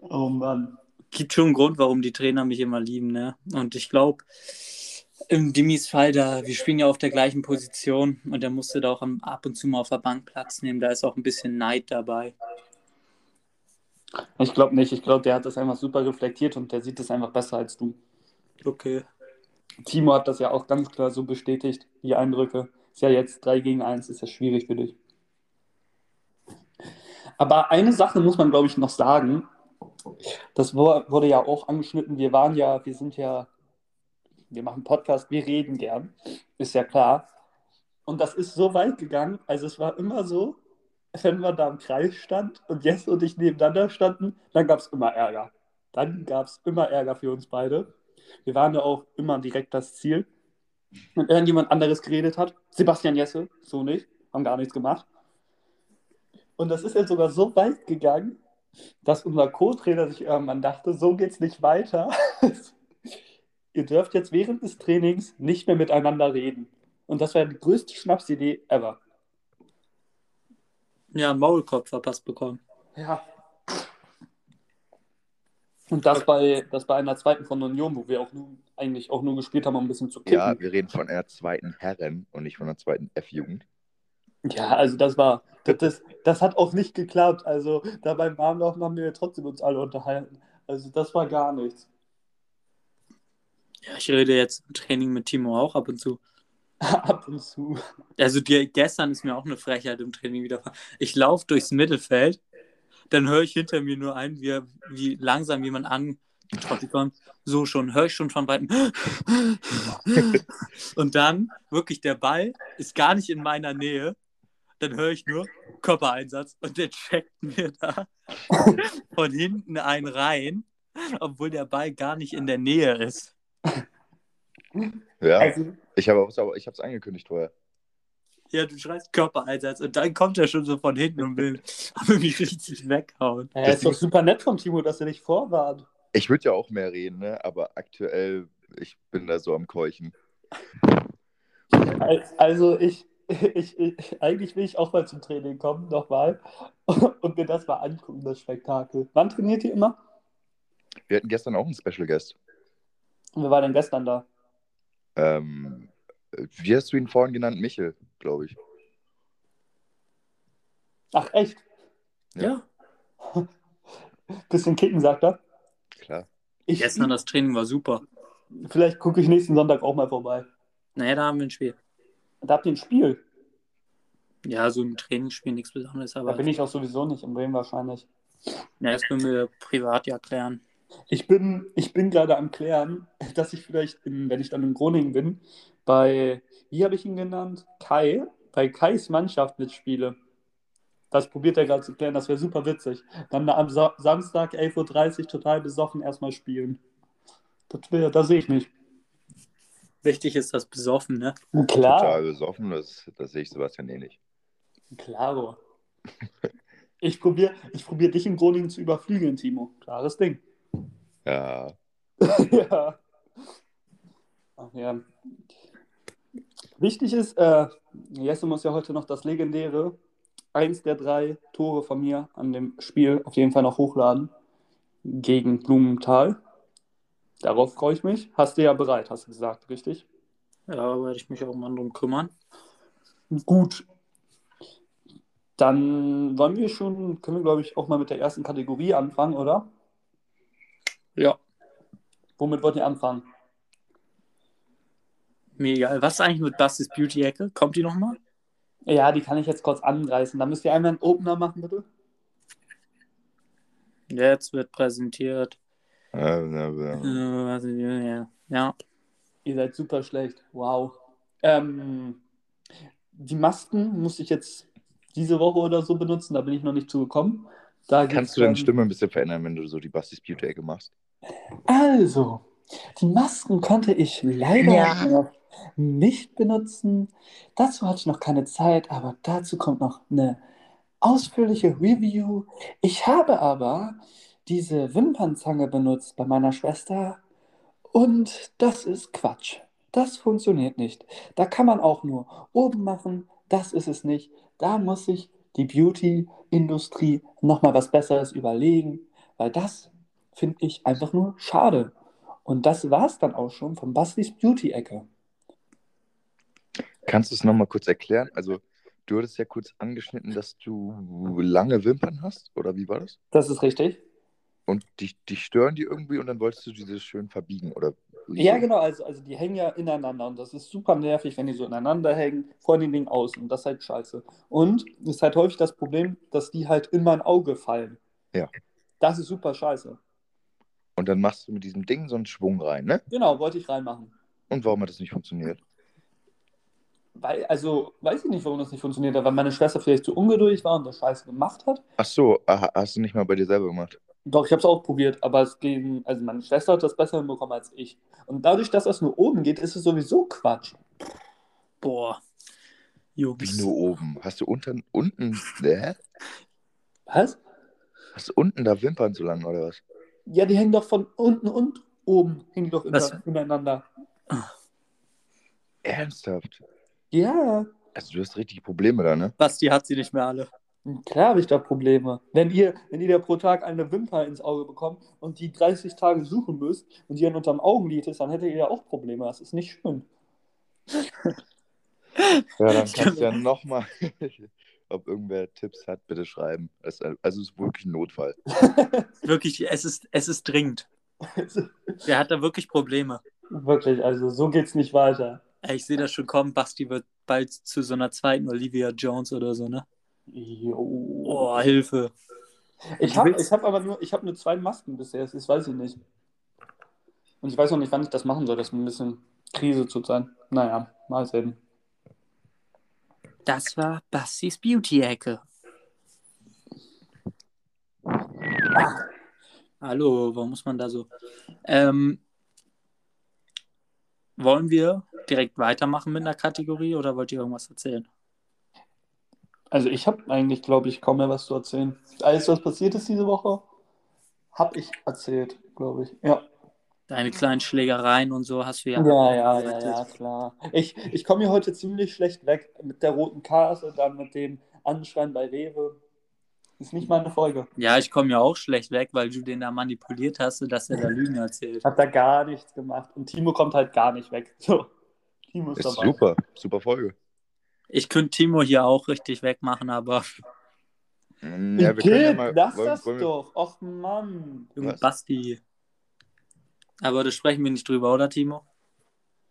oh Mann. Gibt schon einen Grund, warum die Trainer mich immer lieben, ne? Und ich glaube, im Dimis Fall, da, wir spielen ja auf der gleichen Position und er musste da auch ab und zu mal auf der Bank Platz nehmen. Da ist auch ein bisschen Neid dabei. Ich glaube nicht. Ich glaube, der hat das einfach super reflektiert und der sieht das einfach besser als du. Okay. Timo hat das ja auch ganz klar so bestätigt, die Eindrücke. Ist ja jetzt 3 gegen 1, ist ja schwierig für dich. Aber eine Sache muss man, glaube ich, noch sagen. Das wurde ja auch angeschnitten. Wir waren ja, wir sind ja, wir machen Podcast, wir reden gern. Ist ja klar. Und das ist so weit gegangen. Also es war immer so, wenn man da im Kreis stand und Jess und ich nebeneinander standen, dann gab es immer Ärger. Dann gab es immer Ärger für uns beide. Wir waren ja auch immer direkt das Ziel. Wenn irgendjemand anderes geredet hat, Sebastian Jesse, so nicht, haben gar nichts gemacht. Und das ist ja sogar so weit gegangen, dass unser Co-Trainer sich irgendwann dachte, so geht's nicht weiter. Ihr dürft jetzt während des Trainings nicht mehr miteinander reden. Und das wäre die größte Schnapsidee ever. Ja, einen Maulkorb verpasst bekommen. Ja. Und das bei, das bei einer zweiten von Union, wo wir auch nur, eigentlich auch nur gespielt haben, um ein bisschen zu kicken. Ja, wir reden von einer zweiten Herren und nicht von einer zweiten F-Jugend. Ja, also das war, das, das, das hat auch nicht geklappt. Also da beim Warmlaufen haben wir trotzdem uns alle unterhalten. Also das war gar nichts. Ja, ich rede jetzt im Training mit Timo auch ab und zu. Ab und zu. Also die, gestern ist mir auch eine Frechheit im Training wieder. Ich laufe durchs Mittelfeld, dann höre ich hinter mir nur ein, wie, wie langsam jemand angetroffen kommt. So schon, höre ich schon von weitem. und dann, wirklich, der Ball ist gar nicht in meiner Nähe. Dann höre ich nur Körpereinsatz und der checkt mir da von hinten einen rein, obwohl der Ball gar nicht in der Nähe ist. Ja, also, ich habe es angekündigt vorher. Ja, du schreist Körpereinsatz und dann kommt er schon so von hinten und will, mich richtig weghauen. Ja, ist doch super nett vom Timo, dass er dich vorwarnt. Ich würde ja auch mehr reden, ne? aber aktuell, ich bin da so am Keuchen. Also ich, ich, ich, eigentlich will ich auch mal zum Training kommen, nochmal, und mir das mal angucken, das Spektakel. Wann trainiert ihr immer? Wir hatten gestern auch einen Special Guest. Und wer war denn gestern da? Ähm, wie hast du ihn vorhin genannt? Michel, glaube ich. Ach, echt? Ja. ja. Bisschen kicken, sagt er. Klar. Ich, Gestern das Training war super. Vielleicht gucke ich nächsten Sonntag auch mal vorbei. Naja, da haben wir ein Spiel. Da habt ihr ein Spiel? Ja, so ein Trainingsspiel, nichts Besonderes. Aber da bin ich auch sowieso nicht im Bremen wahrscheinlich. Ja, das können wir privat ja klären. Ich bin, ich bin gerade am Klären, dass ich vielleicht, in, wenn ich dann in Groningen bin, bei, wie habe ich ihn genannt? Kai, bei Kais Mannschaft mitspiele. Das probiert er gerade zu klären, das wäre super witzig. Dann am Sa Samstag 11.30 Uhr total besoffen erstmal spielen. Das wäre, da sehe ich mich. Wichtig ist das besoffen, ne? Klar. Total besoffen, das, das sehe ich Sebastian eh nicht. Klaro. Ich probiere ich probier dich in Groningen zu überflügeln, Timo. Klares Ding. Ja. ja. Ach ja. Wichtig ist, äh, Jesse muss ja heute noch das legendäre, eins der drei Tore von mir an dem Spiel auf jeden Fall noch hochladen. Gegen Blumenthal. Darauf freue ich mich. Hast du ja bereit, hast du gesagt, richtig? Ja, werde ich mich auch mal drum kümmern. Gut. Dann wollen wir schon, können wir glaube ich auch mal mit der ersten Kategorie anfangen, oder? Ja. Womit wollt ihr anfangen? Mir egal. Was ist eigentlich mit Bastis Beauty-Ecke? Kommt die nochmal? Ja, die kann ich jetzt kurz anreißen. Da müsst ihr einmal einen Opener machen, bitte. Jetzt wird präsentiert. Ja, ja, ja. Was- ja. ja. Ihr seid super schlecht. Wow. Ähm, die Masken muss ich jetzt diese Woche oder so benutzen. Da bin ich noch nicht zugekommen. Da Kannst du deine dann- Stimme ein bisschen verändern, wenn du so die Bastis Beauty-Ecke machst? Also, die Masken konnte ich leider Ja. noch nicht benutzen. Dazu hatte ich noch keine Zeit, aber dazu kommt noch eine ausführliche Review. Ich habe aber diese Wimpernzange benutzt bei meiner Schwester und das ist Quatsch. Das funktioniert nicht. Da kann man auch nur oben machen. Das ist es nicht. Da muss sich die Beauty-Industrie nochmal was Besseres überlegen, weil das finde ich einfach nur schade. Und das war es dann auch schon von Bastis Beauty-Ecke. Kannst du es nochmal kurz erklären? Also, du hattest ja kurz angeschnitten, dass du lange Wimpern hast, oder wie war das? Das ist richtig. Und dich, dich stören die irgendwie und dann wolltest du diese schön verbiegen, oder? Ja, genau, also, also die hängen ja ineinander und das ist super nervig, wenn die so ineinander hängen, vor den Dingen außen und das ist halt scheiße. Und es ist halt häufig das Problem, dass die halt in mein Auge fallen. Ja. Das ist super scheiße. Und dann machst du mit diesem Ding so einen Schwung rein, ne? Genau, wollte ich reinmachen. Und warum hat das nicht funktioniert? Weil, also, weiß ich nicht, warum das nicht funktioniert hat, weil meine Schwester vielleicht zu ungeduldig war und das scheiße gemacht hat. Ach so, hast du nicht mal bei dir selber gemacht? Doch, ich habe es auch probiert, aber es ging, also meine Schwester hat das besser hinbekommen als ich. Und dadurch, dass das nur oben geht, ist es sowieso Quatsch. Boah. Wie Jungs. nur oben? Hast du unten, unten, hä? Was? Hast du unten da Wimpern so lang, oder was? Ja, die hängen doch von unten und oben, hängen die doch Was? inter- ineinander. Ernsthaft? Ja, Also du hast richtig Probleme da, ne? Basti hat sie nicht mehr alle. Klar habe ich da Probleme. Wenn ihr, wenn ihr da pro Tag eine Wimper ins Auge bekommt und die 30 Tage suchen müsst und die dann unterm Augenlid ist, dann hättet ihr ja auch Probleme. Das ist nicht schön. Ja, dann Ich kannst du ja nochmal, ob irgendwer Tipps hat, bitte schreiben. Es- Also es ist wirklich ein Notfall. Wirklich, es ist, es ist dringend. Der hat da wirklich Probleme. Wirklich, also so geht's nicht weiter. Ich sehe das schon kommen. Basti wird bald zu so einer zweiten Olivia Jones oder so, ne? Jo. Oh, Hilfe. Ich habe ich hab aber nur, ich habe nur zwei Masken bisher, das weiß ich nicht. Und ich weiß noch nicht, wann ich das machen soll. Das ist ein bisschen Krise zu sein. Naja, mal sehen. Das war Bastis Beauty-Ecke. Hallo, warum muss man da so? Ähm, wollen wir direkt weitermachen mit einer Kategorie oder wollt ihr irgendwas erzählen? Also ich habe eigentlich, glaube ich, kaum mehr was zu erzählen. Alles, was passiert ist diese Woche, habe ich erzählt, glaube ich. Ja. Deine kleinen Schlägereien und so hast du ja. Ja, ja, ja, ja, klar. Ich, ich komme hier heute ziemlich schlecht weg mit der roten Karte, dann mit dem Anschreien bei Rewe. Ist nicht meine Folge. Ja, ich komme ja auch schlecht weg, weil du den da manipuliert hast, dass er da Lügen erzählt. Ich habe da gar nichts gemacht. Und Timo kommt halt gar nicht weg. So. Timo ist, Ist dabei. super, super Folge. Ich könnte Timo hier auch richtig wegmachen, aber Mm, Ja, wir können ja mal. lass wollen- das wollen wir- doch. Och Mann. Junge? Basti. Aber da sprechen wir nicht drüber, oder Timo?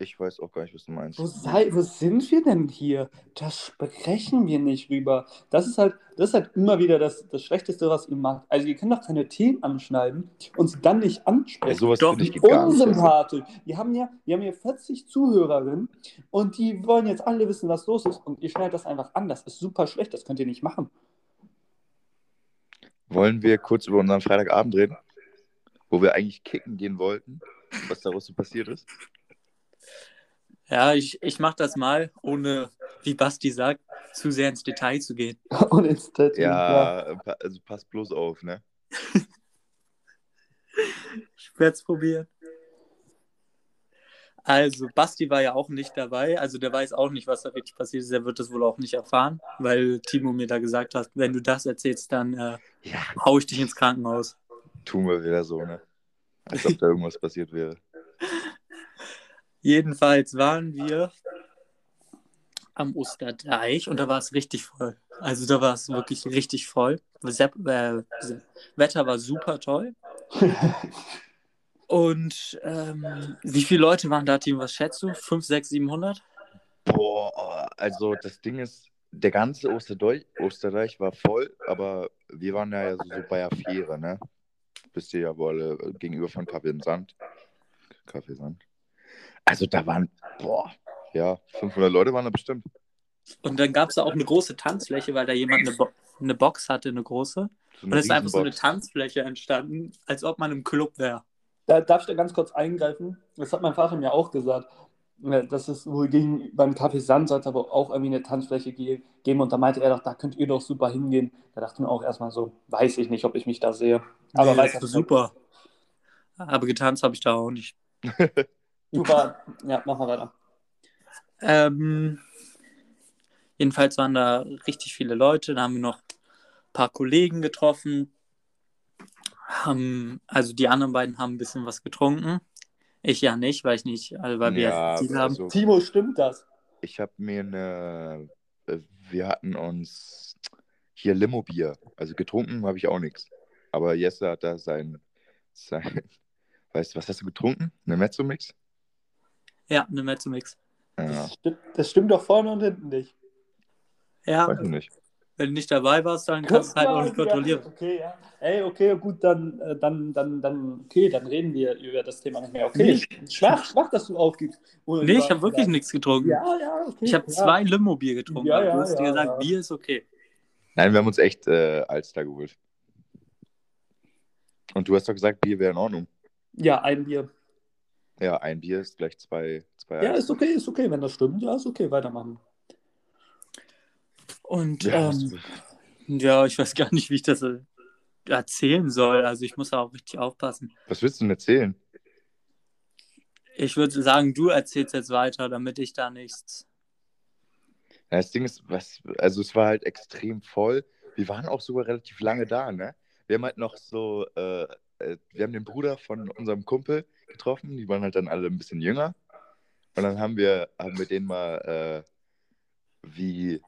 Ich weiß auch gar nicht, was du meinst. Wo, sei, wo sind wir denn hier? Da sprechen wir nicht rüber. Das ist halt, das ist halt immer wieder das, das Schlechteste, was ihr macht. Also ihr könnt doch keine Themen anschneiden und sie dann nicht Ja, ansprechen. sowas Doch, finde ich geht gar nicht. Also, Unsympathisch. Wir haben ja, wir haben hier 40 Zuhörerinnen und die wollen jetzt alle wissen, was los ist. Und ihr schneidet das einfach an. Das ist super schlecht. Das könnt ihr nicht machen. wollen wir kurz über unseren Freitagabend reden? Wo wir eigentlich kicken gehen wollten, was daraus so passiert ist? Ja, ich, ich mache das mal, ohne, wie Basti sagt, zu sehr ins Detail zu gehen. Und ins Tattoo. Ja, pa- also pass bloß auf, ne? Ich werde es probieren. Also, Basti war ja auch nicht dabei. Also, der weiß auch nicht, was da wirklich passiert ist. Er wird das wohl auch nicht erfahren, weil Timo mir da gesagt hat, wenn du das erzählst, dann äh, Ja. hau ich dich ins Krankenhaus. Tun wir wieder so, ne? Als ob da irgendwas passiert wäre. Jedenfalls waren wir am Osterdeich und da war es richtig voll. Also, da war es wirklich richtig voll. Sepp, äh, Wetter war super toll. Und ähm, wie viele Leute waren da, Team? Was schätzt du? 5, 6, 700? Boah, also das Ding ist, der ganze Osterdeich, Osterdeich war voll, aber wir waren ja so, so bei der Fähre, ne? Wisst ihr ja wohl alle gegenüber von Kaffee und Sand. Kaffee Sand. Also da waren, boah, ja, 500 Leute waren da bestimmt. Und dann gab es da auch eine große Tanzfläche, weil da jemand eine, Bo eine Box hatte, eine große. So Und es ist einfach so eine. Tanzfläche entstanden, als ob man im Club wäre. Da darf ich da ganz kurz eingreifen. Das hat mein Vater mir auch gesagt. Dass es wohl ging, beim Café Sand soll es aber auch irgendwie eine Tanzfläche ge geben. Und da meinte er doch, da könnt ihr doch super hingehen. Da dachte ich mir auch erstmal so, weiß ich nicht, ob ich mich da sehe. Aber Nee, weiß das super. Aber getanzt habe ich da auch nicht. Super. Ja, machen wir weiter. Ähm, jedenfalls waren da richtig viele Leute. Da haben wir noch ein paar Kollegen getroffen. Haben, also die anderen beiden haben ein bisschen was getrunken. Ich ja nicht, weil ich nicht, also weil wir Ja, jetzt viel haben. also Timo, stimmt das? ich habe mir eine, äh, wir hatten uns hier Limo-Bier, also getrunken habe ich auch nichts. Aber Jesse hat da sein, sein, weißt du, was hast du getrunken? Eine Mezzomix? Ja, eine Mezzomix. Ja, Das, stimmt, das stimmt doch vorne und hinten nicht. Ja, weiß ich nicht. wenn du nicht dabei warst, dann kannst du halt auch nicht kontrollieren. Okay, ja. Ey, okay, gut, dann, äh, dann, dann, dann, okay, dann reden wir über das Thema nicht mehr. Okay, Nee. schwach, schwach, dass du aufgibst. ohne Nee, ich habe wirklich nichts getrunken. Ja, ja, okay. Ich habe ja. zwei Limo-Bier getrunken. Ja, ja, du hast dir gesagt, ja. Bier ist okay. Nein, wir haben uns echt äh, Alster geholt. Und du hast doch gesagt, Bier wäre in Ordnung. Ja, ein Bier. Ja, ein Bier ist gleich zwei, zwei Ja, ist okay, ist okay, wenn das stimmt. Ja, ist okay, weitermachen. Und Ja, ähm, ja, ich weiß gar nicht, wie ich das äh, erzählen soll. Also ich muss da auch richtig aufpassen. was willst du denn erzählen? Ich würde sagen, du erzählst jetzt weiter, damit ich da nichts. Ja, das Ding ist, was, also es war halt extrem voll. Wir waren auch sogar relativ lange da, ne? Wir haben halt noch so, äh, äh, wir haben den Bruder von unserem Kumpel getroffen, die waren halt dann alle ein bisschen jünger. Und dann haben wir, haben wir denen mal, äh, wie,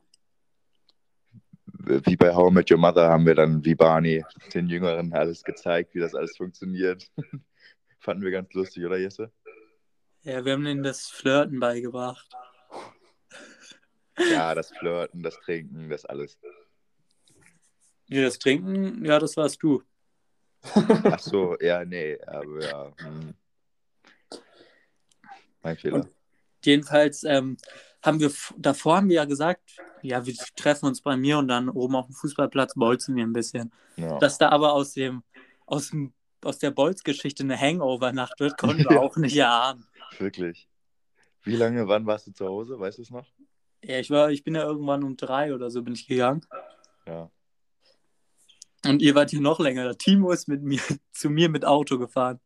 wie bei How I Met Your Mother, haben wir dann wie Barney den Jüngeren alles gezeigt, wie das alles funktioniert. Fanden wir ganz lustig, oder Jesse? Ja, wir haben denen das Flirten beigebracht. Ja, das Flirten, das Trinken, das alles. Ja, das Trinken, ja, das warst du. Ach so, ja, nee, aber ja. Hm. Mein Fehler. Und- Jedenfalls ähm, haben wir, davor haben wir ja gesagt, ja, wir treffen uns bei mir und dann oben auf dem Fußballplatz bolzen wir ein bisschen. ja. Dass da aber aus dem, aus dem, aus der Bolzgeschichte eine Hangover-Nacht wird, konnten wir auch nicht erahnen. Wirklich. Wie lange, wann warst du zu Hause? Weißt du es noch? Ja, ich war, ich bin ja irgendwann um drei oder so bin ich gegangen. Ja. Und ihr wart hier noch länger. Timo ist mit mir zu mir mit Auto gefahren.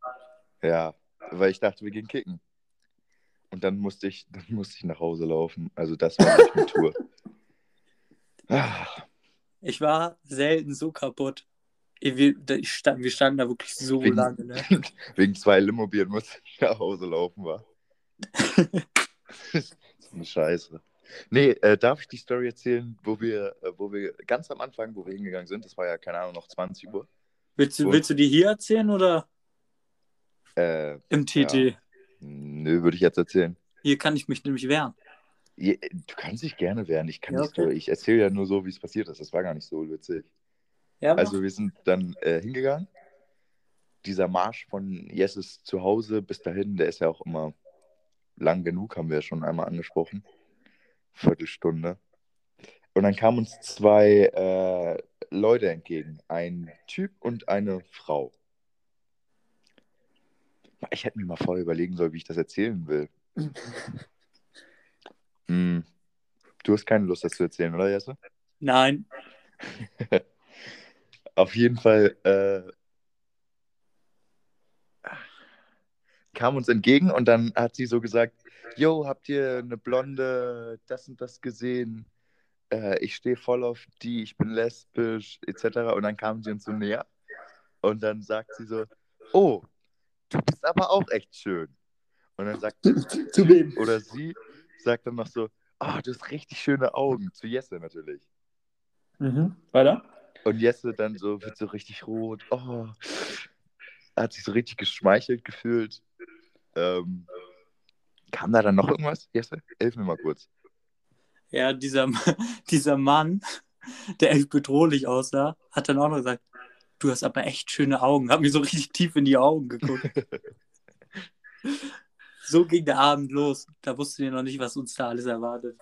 Ja, weil ich dachte, wir gehen kicken. Und dann musste ich, dann musste ich nach Hause laufen. Also das war nicht eine Tour. Ah, Ich war selten so kaputt. Wir, stand, wir standen da wirklich so Wegen- lange. Ne? Wegen zwei Limobieren musste ich nach Hause laufen, war. so eine Scheiße. Nee, äh, darf ich die Story erzählen, wo wir, äh, wo wir ganz am Anfang, wo wir hingegangen sind, das war ja, keine Ahnung, noch 20 Uhr. Willst, du, Und- willst du die hier erzählen oder Äh, im TT? nö, würde ich jetzt erzählen. Hier kann ich mich nämlich wehren. Je- Du kannst dich gerne wehren. Ich, kann Ja, nicht okay. ich erzähle ja nur so, wie es passiert ist. Das war gar nicht so witzig. Ja, Also wir sind dann äh, hingegangen. Dieser Marsch von Jesses zu Hause bis dahin, der ist ja auch immer lang genug, haben wir ja schon einmal angesprochen. Viertelstunde. Und dann kamen uns zwei äh, Leute entgegen. Ein Typ und eine Frau. Ich hätte mir mal vorher überlegen sollen, wie ich das erzählen will. Hm. Du hast keine Lust, das zu erzählen, oder Jesse? Nein. Auf jeden Fall äh, kam uns entgegen und dann hat sie so gesagt, yo, habt ihr eine blonde das und das gesehen? Äh, ich stehe voll auf die, ich bin lesbisch, etc. Und dann kam sie uns so näher und dann sagt sie so, oh, du bist aber auch echt schön. Und dann sagt Zu wem? oder sie sagt dann noch so, ah, du hast richtig schöne Augen. Zu Jesse natürlich. Mhm. Weiter? Und Jesse dann so, wird so richtig rot. Oh, hat sich so richtig geschmeichelt gefühlt. Ähm, kam da dann noch irgendwas? Jesse, hilf mir mal kurz. Ja, dieser, dieser Mann, der echt bedrohlich aussah, hat dann auch noch gesagt, du hast aber echt schöne Augen. Hat mir so richtig tief in die Augen geguckt. so ging der Abend los. Da wussten wir noch nicht, was uns da alles erwartet.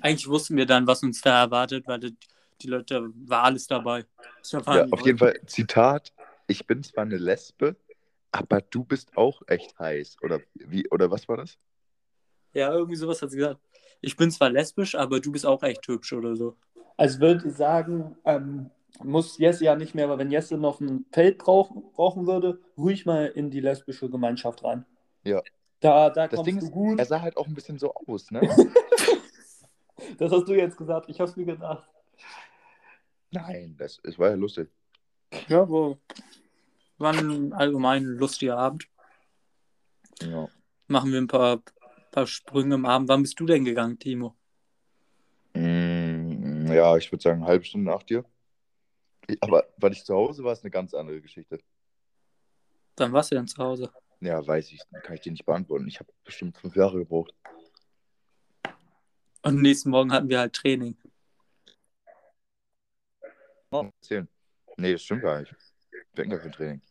Eigentlich wussten wir dann, was uns da erwartet, weil die, die Leute, war alles dabei. Ja, auf jeden Fall, Zitat, ich bin zwar eine Lesbe, aber du bist auch echt heiß. Oder wie, oder was war das? Ja, irgendwie sowas hat sie gesagt. Ich bin zwar lesbisch, aber du bist auch echt hübsch oder so. Also würde ich sagen, ähm, muss Jesse ja nicht mehr, aber wenn Jesse noch ein Feld brauchen, brauchen würde, ruhig mal in die lesbische Gemeinschaft rein. Ja. Da, da Das kommst Ding du ist, gut. er sah halt auch ein bisschen so aus, ne? Das hast du jetzt gesagt. Ich hab's mir gedacht. Nein, das, es war ja lustig. Ja, wo war ein allgemein lustiger Abend. Ja. Machen wir ein paar, paar Sprünge im Abend. Wann bist du denn gegangen, Timo? Mm, ja, ich würde sagen, eine halbe Stunde nach dir. Aber weil ich zu Hause war, ist eine ganz andere Geschichte. Wann warst du denn zu Hause? Ja, weiß ich, kann ich dir nicht beantworten. Ich habe bestimmt fünf Jahre gebraucht. Und am nächsten Morgen hatten wir halt Training. Oh, erzählen. Nee, das stimmt gar nicht. Wir hatten gar kein Training.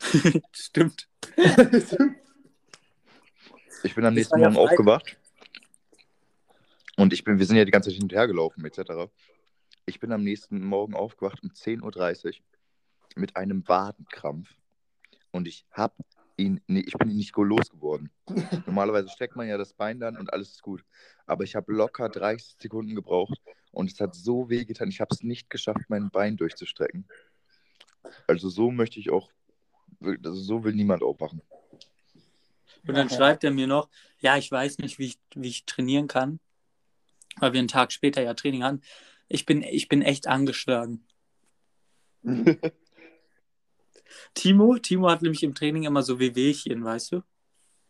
Stimmt. Ich bin am Das nächsten ja Morgen Freitag. aufgewacht. Und ich bin, wir sind ja die ganze Zeit hin und her gelaufen, etc. Ich bin am nächsten Morgen aufgewacht um 10.30 Uhr mit einem Wadenkrampf. Und ich hab ihn, nee, ich bin ihn nicht losgeworden. Normalerweise steckt man ja das Bein dann und alles ist gut. Aber ich habe locker 30 Sekunden gebraucht und es hat so weh getan. Ich habe es nicht geschafft, mein Bein durchzustrecken. Also so möchte ich auch, also so will niemand aufwachen. Und dann schreibt er mir noch, ja, ich weiß nicht, wie ich, wie ich trainieren kann, weil wir einen Tag später ja Training hatten. Ich bin, ich bin echt angeschlagen. Timo, Timo hat nämlich im Training immer so Wehwehchen, weißt du?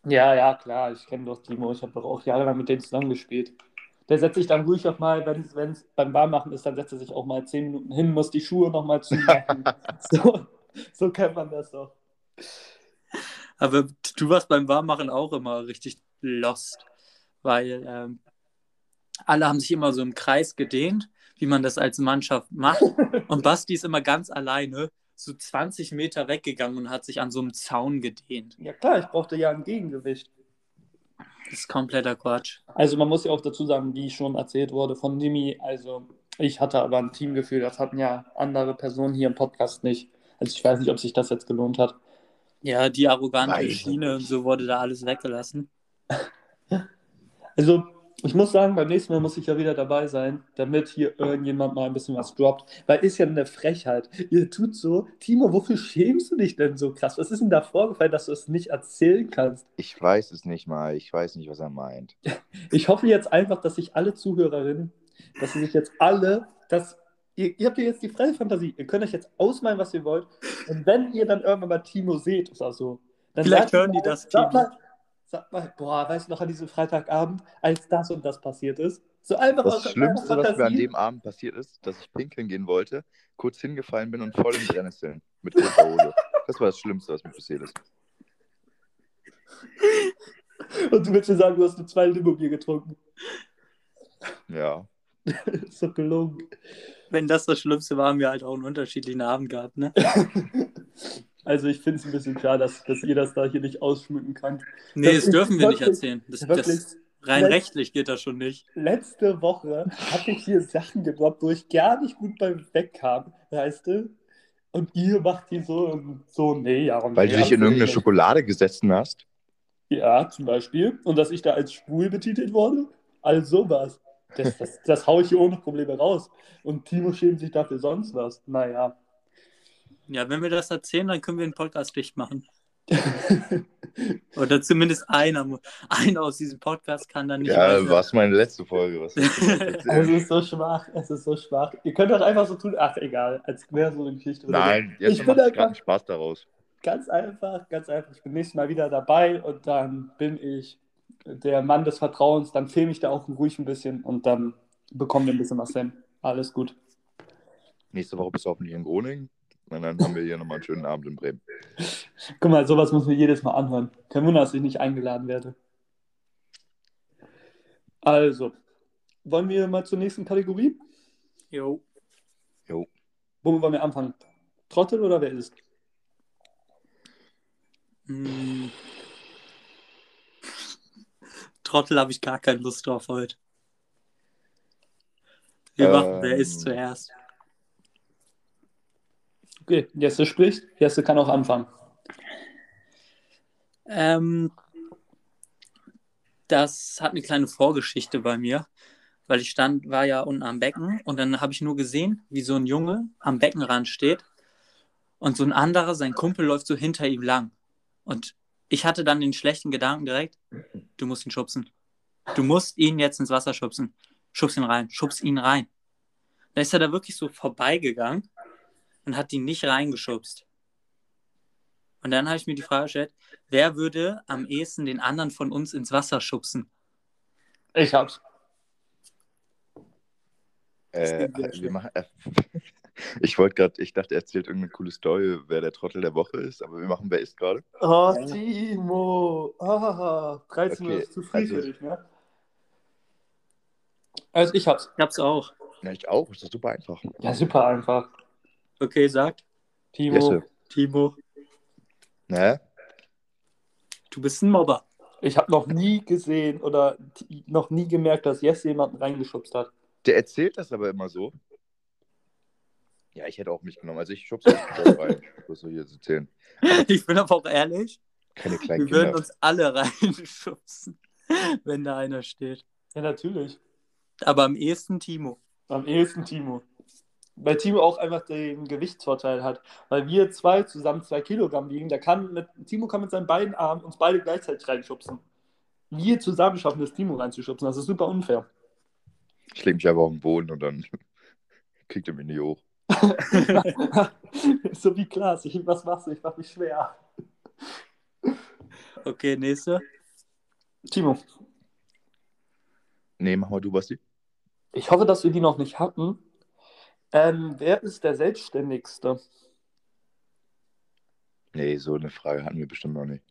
Ja, ja, klar. Ich kenne doch Timo. Ich habe doch auch jahrelang mit denen zusammengespielt. Der setzt sich dann ruhig auch mal, wenn es beim Warmmachen ist, dann setzt er sich auch mal zehn Minuten hin, muss die Schuhe nochmal zumachen. so, so kennt man das doch. Aber du warst beim Warmmachen auch immer richtig lost, weil ähm, alle haben sich immer so im Kreis gedehnt, wie man das als Mannschaft macht. Und Basti ist immer ganz alleine so 20 Meter weggegangen und hat sich an so einem Zaun gedehnt. Ja klar, ich brauchte ja ein Gegengewicht. Das ist kompletter Quatsch. Also man muss ja auch dazu sagen, wie schon erzählt wurde von Nimi, also ich hatte aber ein Teamgefühl, das hatten ja andere Personen hier im Podcast nicht. Also ich weiß nicht, ob sich das jetzt gelohnt hat. Ja, die arrogante Weiß Schiene und so wurde da alles weggelassen. Also ich muss sagen, beim nächsten Mal muss ich ja wieder dabei sein, damit hier irgendjemand mal ein bisschen was droppt. Weil ist ja eine Frechheit. Ihr tut so, Timo, wofür schämst du dich denn so krass? Was ist denn da vorgefallen, dass du es nicht erzählen kannst? Ich weiß es nicht mal. Ich weiß nicht, was er meint. Ich hoffe jetzt einfach, dass sich alle Zuhörerinnen, dass sie sich jetzt alle, dass ihr, ihr habt ja jetzt die freie Fantasie, ihr könnt euch jetzt ausmalen, was ihr wollt. Und wenn ihr dann irgendwann mal Timo seht oder so, dann Vielleicht hören mal, die das, sag Timo. mal, sag mal, boah, weißt du noch an diesem Freitagabend, als das und das passiert ist? So einfach Das Schlimmste, was mir an dem Abend passiert ist, dass ich pinkeln gehen wollte, kurz hingefallen bin und voll in Brennnesseln mit kurzer Hose. Das war das Schlimmste, was mir passiert ist. Und du willst mir sagen, du hast nur zwei Limo-Bier getrunken. Ja. ist doch gelogen. Wenn das das Schlimmste war, haben wir halt auch einen unterschiedlichen Abend gehabt, ne? Also ich finde es ein bisschen schade, dass, dass ihr das da hier nicht ausschmücken kann. Nee, Das das dürfen wir nicht wirklich- erzählen. Das, das, rein Letz- rechtlich geht das schon nicht. letzte Woche hatte ich hier Sachen gedroppt, wo ich gar nicht gut beim Wegkam, weißt du? Und ihr macht die so und so, nee, ja. Und Weil nee, du dich in also irgendeine nicht. Schokolade gesessen hast. Ja, zum Beispiel. Und dass ich da als schwul betitelt wurde. All sowas. Das, das, das hau ich hier ohne Probleme raus. Und Timo schämt sich dafür sonst was. Naja. Ja, wenn wir das erzählen, dann können wir den Podcast dicht machen. Oder zumindest einer, einer aus diesem Podcast kann dann nicht Ja, mehr- was meine letzte Folge. Was es ist so schwach. Es ist so schwach. Ihr könnt doch einfach so tun. Ach, egal. Als wäre so eine Geschichte. oder so. Nein, jetzt Ich macht es einfach- gerade einen Spaß daraus. Ganz einfach, ganz einfach. Ich bin nächstes Mal wieder dabei und dann bin ich der Mann des Vertrauens. Dann filme ich da auch ruhig ein bisschen und dann bekommen wir ein bisschen was hin. Alles gut. Nächste Woche bist du hoffentlich in Groningen. Und dann haben wir hier nochmal einen schönen Abend in Bremen. Guck mal, sowas muss mir jedes Mal anhören. Kein Wunder, dass ich nicht eingeladen werde. Also, wollen wir mal zur nächsten Kategorie? Jo. Jo. Womit wollen wir anfangen? Trottel oder wer ist? Hm. Trottel habe ich gar keine Lust drauf heute. Wir Ähm. machen, wer ist zuerst? Okay, Jesse spricht. Jesse kann auch anfangen. Ähm, das hat eine kleine Vorgeschichte bei mir, weil ich stand, war ja unten am Becken und dann habe ich nur gesehen, wie so ein Junge am Beckenrand steht und so ein anderer, sein Kumpel läuft so hinter ihm lang. Und ich hatte dann den schlechten Gedanken direkt, du musst ihn schubsen. Du musst ihn jetzt ins Wasser schubsen. Schubs ihn rein, schubs ihn rein. Da ist er da wirklich so vorbeigegangen und hat ihn nicht reingeschubst. Und dann habe ich mir die Frage gestellt, wer würde am ehesten den anderen von uns ins Wasser schubsen? Ich hab's. Äh, wir machen, äh, ich wollte gerade, ich dachte, er erzählt irgendeine coole Story, wer der Trottel der Woche ist, aber wir machen, wer ist gerade? Oh, Timo. Ah, 13 Uhr Okay, ist zu früh also- für dich, ne? Also, ich hab's. Ich hab's auch. Ja, ich auch, ist doch super einfach. Ja, super einfach. Okay, sagt Timo. Jesse, Timo, ne? du bist ein Mobber. Ich habe noch nie gesehen oder noch nie gemerkt, dass Jesse jemanden reingeschubst hat. Der erzählt das aber immer so. Ja, ich hätte auch mich genommen. Also ich schub's auch rein. Was soll ich jetzt erzählen? Ich bin aber auch ehrlich, Keine kleinen wir würden Kinder. uns alle reinschubsen, wenn da einer steht. Ja, natürlich. Aber am ehesten Timo. Am ehesten Timo. Weil Timo auch einfach den Gewichtsvorteil hat. Weil wir zwei zusammen zwei Kilogramm wiegen, der kann mit, Timo kann mit seinen beiden Armen uns beide gleichzeitig reinschubsen. Wir zusammen schaffen es, Timo reinzuschubsen. Das ist super unfair. Ich lege mich einfach auf den Boden und dann kriegt er mich nicht hoch. So wie Klaas. Ich, was machst du? Ich mach mich schwer. Okay, nächste. Timo, Nee, mach mal du, Basti. ich hoffe, dass wir die noch nicht hatten. Ähm, wer ist der Selbstständigste? Nee, so eine Frage hatten wir bestimmt noch nicht.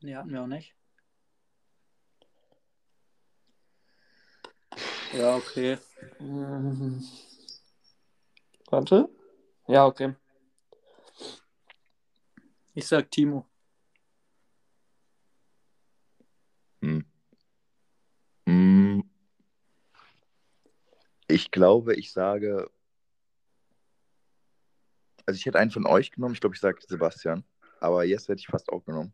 Nee, hatten wir auch nicht. Ja, okay. Hm. Warte. Ja, okay. Ich sag Timo. Hm. Hm. Ich glaube, ich sage. Also ich hätte einen von euch genommen. Ich glaube, ich sage Sebastian. Aber jetzt hätte ich fast auch genommen.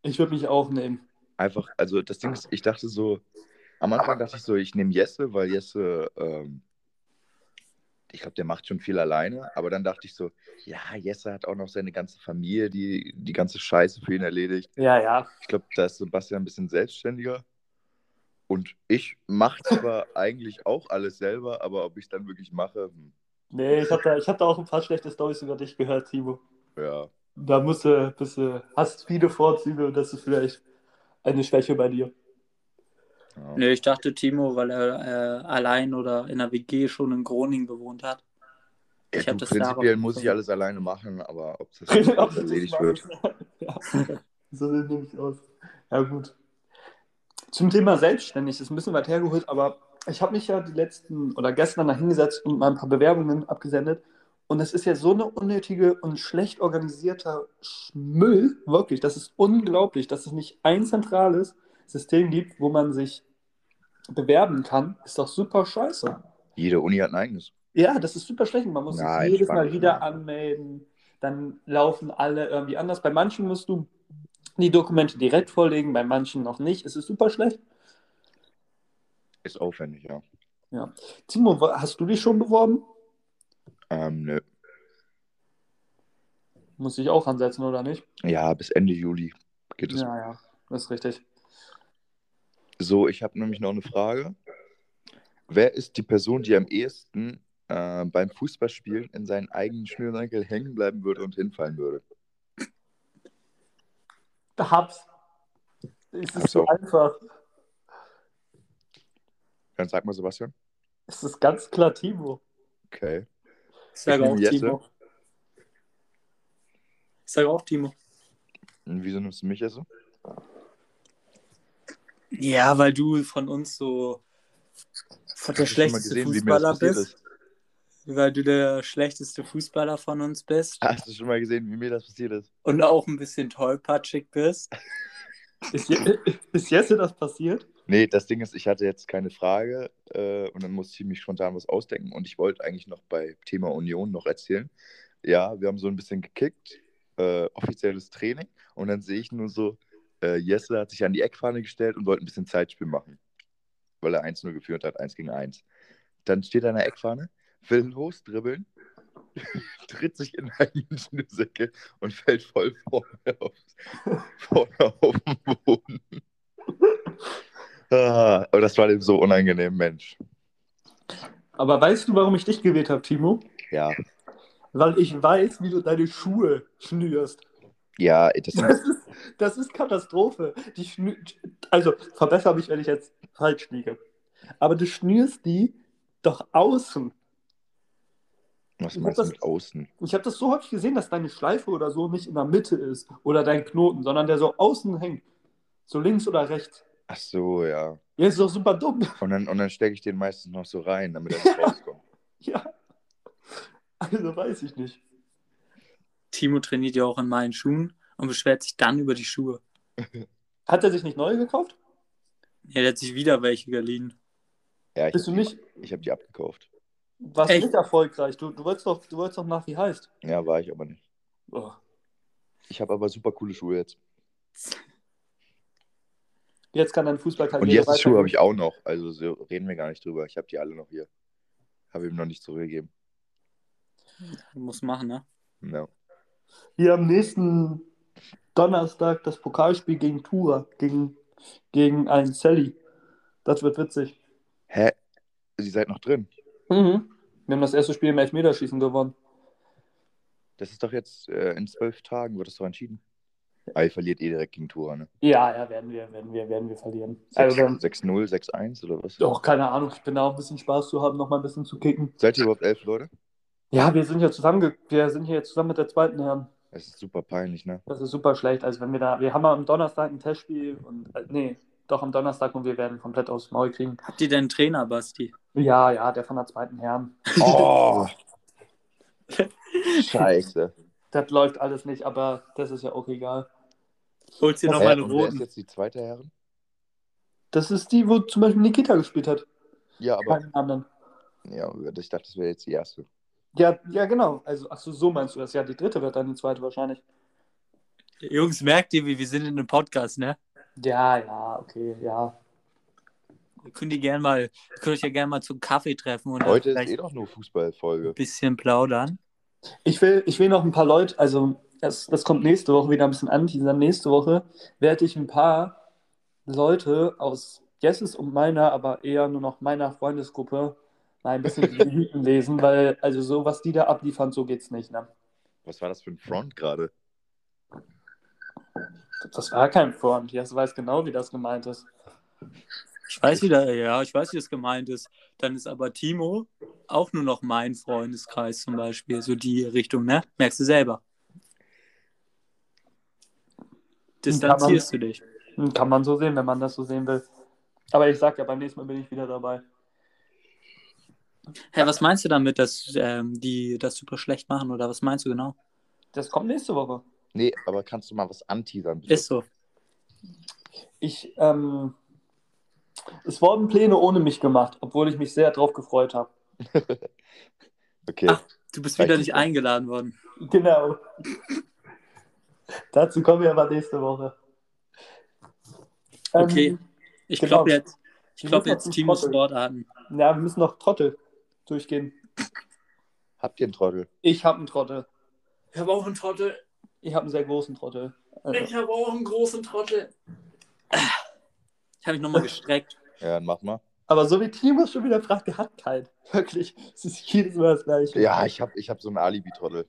Ich würde mich auch nehmen. Einfach, also das Ding ist, ich dachte so, am Anfang dachte ich so, ich nehme Jesse, weil Jesse, ähm, ich glaube, der macht schon viel alleine. Aber dann dachte ich so, ja, Jesse hat auch noch seine ganze Familie, die die ganze Scheiße für ihn erledigt. Ja, ja. Ich glaube, da ist Sebastian ein bisschen selbstständiger. Und ich mache zwar eigentlich auch alles selber, aber ob ich es dann wirklich mache, hm, Nee, ich habe da, ich hab da auch ein paar schlechte Storys über dich gehört, Timo. ja. Da musst du, bist du, hast viele Vorzüge und das ist vielleicht eine Schwäche bei dir. Ja. Nee, ich dachte Timo, weil er äh, allein oder in der WG schon in Groningen gewohnt hat. Ja, Ich du, das prinzipiell muss ich alles alleine machen, aber ob das das erledigt wird. ja. So nehme ich aus. Ja, gut. Zum Thema selbstständig, ist ein bisschen weit hergeholt, aber ich habe mich ja die letzten oder gestern da hingesetzt und mal ein paar Bewerbungen abgesendet. Und es ist ja so eine unnötige und schlecht organisierter Müll, wirklich. Das ist unglaublich, dass es nicht ein zentrales System gibt, wo man sich bewerben kann. Ist doch super scheiße. Jede Uni hat ein eigenes. Ja, das ist super schlecht. Man muss Nein, sich jedes Mal wieder anmelden. Dann laufen alle irgendwie anders. Bei manchen musst du die Dokumente direkt vorlegen, bei manchen noch nicht. Es ist super schlecht. Ist aufwendig, ja. Timo, wa- hast du dich schon beworben? Ähm, nö. Muss ich auch ansetzen, oder nicht? Ja, bis Ende Juli geht es. Ja, ja, das ist richtig. So, ich habe nämlich noch eine Frage. Wer ist die Person, die am ehesten äh, beim Fußballspielen in seinen eigenen Schnürsenkel hängen bleiben würde und hinfallen würde? Hab's. Es ist Ach so. einfach. Dann sag mal, Sebastian. Es ist ganz klar Timo. Okay. Ich sage Ich auch Jesse. Timo. Ich sage auch Timo. Und wieso nimmst du mich jetzt so? Ja, weil du von uns so von der schlechteste gesehen, Fußballer bist. ist? Weil du der schlechteste Fußballer von uns bist Hast du schon mal gesehen, wie mir das passiert ist? und auch ein bisschen tollpatschig bist. Ist, je, ist Jesse das passiert? Nee, das Ding ist, ich hatte jetzt keine Frage äh, und dann musste ich mich spontan was ausdenken und ich wollte eigentlich noch bei Thema Union noch erzählen. Ja, wir haben so ein bisschen gekickt, äh, offizielles Training und dann sehe ich nur so, äh, Jesse hat sich an die Eckfahne gestellt und wollte ein bisschen Zeitspiel machen, weil er 1-0 geführt hat, 1 gegen 1. Dann steht er an der Eckfahne, will losdribbeln, tritt sich in einen Schnürsenkel und fällt voll vorne auf, vorne auf den Boden. Ah, aber das war dem so unangenehm, Mensch. Aber weißt du, warum ich dich gewählt habe, Timo? Ja, Weil ich weiß, wie du deine Schuhe schnürst. Ja, das Das ist, das ist Katastrophe. Die also, verbessere mich, wenn ich jetzt falsch liege. Aber du schnürst die doch außen. was Ich meinst du mit außen? Ich habe das so häufig gesehen, dass deine Schleife oder so nicht in der Mitte ist oder dein Knoten, sondern der so außen hängt. So links oder rechts. Ach so, ja. Ja, ist doch super dumm. Und dann, und dann stecke ich den meistens noch so rein, damit er nicht rauskommt. Ja. Also weiß ich nicht. Timo trainiert ja auch in meinen Schuhen und beschwert sich dann über die Schuhe. Hat er sich nicht neue gekauft? Ja, der hat sich wieder welche geliehen. Ja, ich Bist du habe nicht, die, ich hab die abgekauft. warst Echt? nicht erfolgreich? Du, du, wolltest doch, du wolltest doch nach, wie heißt. Ja, war ich aber nicht. Oh. Ich habe aber super coole Schuhe jetzt. Jetzt kann dein Fußballkarriere Und jetzt Schuhe habe ich auch noch. Also so reden wir gar nicht drüber. Ich habe die alle noch hier. Habe ihm noch nicht zurückgegeben. Muss machen, ne? No. Hier am nächsten Donnerstag das Pokalspiel gegen Tura, gegen, gegen einen Sally. Das wird witzig. Hä? Sie seid noch drin? Mhm. Wir haben das erste Spiel im Elfmeterschießen gewonnen. Das ist doch jetzt äh, in zwölf Tagen wird es doch entschieden. Aber ihr verliert eh direkt gegen Tura, ne? Ja, ja, werden wir, werden wir, werden wir verlieren. 6- Also dann, 6-0, 6-1 oder was? doch, keine Ahnung, ich bin da auch ein bisschen Spaß zu haben, noch mal ein bisschen zu kicken. Seid ihr überhaupt elf Leute? Ja, wir sind ja zusammen, wir sind hier jetzt zusammen mit der zweiten Herren. Es ist super peinlich, ne? Das ist super schlecht. Also wenn wir da, wir haben am Donnerstag ein Testspiel und äh, nee, doch am Donnerstag und wir werden komplett aufs Maul kriegen. Habt ihr denn einen Trainer, Basti? Ja, ja, der von der zweiten Herren. Oh! Scheiße. Das läuft alles nicht, aber das ist ja auch egal. Holt ihr Das- noch Hä, mal einen und wer ist roten? jetzt die zweite Herren? Das ist die, wo zum Beispiel Nikita gespielt hat. Ja, aber Keinen anderen. ja, ich dachte, das wäre jetzt die erste. Ja, ja, genau. Also, ach so, so meinst du das. Ja, die dritte wird dann die zweite wahrscheinlich. Jungs, merkt ihr, wie wir sind in einem Podcast, ne? Ja, ja, okay, ja. Ihr könnt, ihr gern mal, ihr könnt euch ja gerne mal zum Kaffee treffen und Heute ist eh doch nur Fußballfolge. ein bisschen plaudern. Ich will, ich will noch ein paar Leute, also das, das kommt nächste Woche wieder ein bisschen an. Dann nächste Woche werde ich ein paar Leute aus Jesses und meiner, aber eher nur noch meiner Freundesgruppe mal ein bisschen die Mythen lesen, weil also so, was die da abliefern, so geht's nicht. Ne? Was war das für ein Front gerade? Das war kein Front. Jess weiß genau, wie das gemeint ist. Ich weiß wieder, ja, ich weiß, wie das gemeint ist. Dann ist aber Timo auch nur noch mein Freundeskreis zum Beispiel, so die Richtung, ne? Merkst du selber. Distanzierst du dich. Kann man so sehen, wenn man das so sehen will. Aber ich sag ja, beim nächsten Mal bin ich wieder dabei. Hä, was meinst du damit, dass ähm, die das super schlecht machen oder was meinst du genau? Das kommt nächste Woche. Nee, aber kannst du mal was anteasern? bitte? Ist so. Ich, ähm, es wurden Pläne ohne mich gemacht, obwohl ich mich sehr drauf gefreut habe. Okay. Ach, du bist wieder nicht eingeladen worden. Genau. Dazu kommen wir aber nächste Woche. Ähm, Okay. Ich genau. glaube jetzt, ich glaube jetzt Team. Sportarten. Ja, wir müssen noch Trottel durchgehen. Habt ihr einen Trottel? Ich habe einen Trottel. Ich habe auch einen Trottel. Ich habe einen sehr großen Trottel. Also, habe auch einen großen Trottel. Ich habe mich nochmal gestreckt. Ja, dann mach mal. aber so wie Timo schon wieder fragt, der hat keinen. Wirklich. Es ist jedes Mal das Gleiche. Ja, ich hab, ich hab so einen Alibi-Trottel.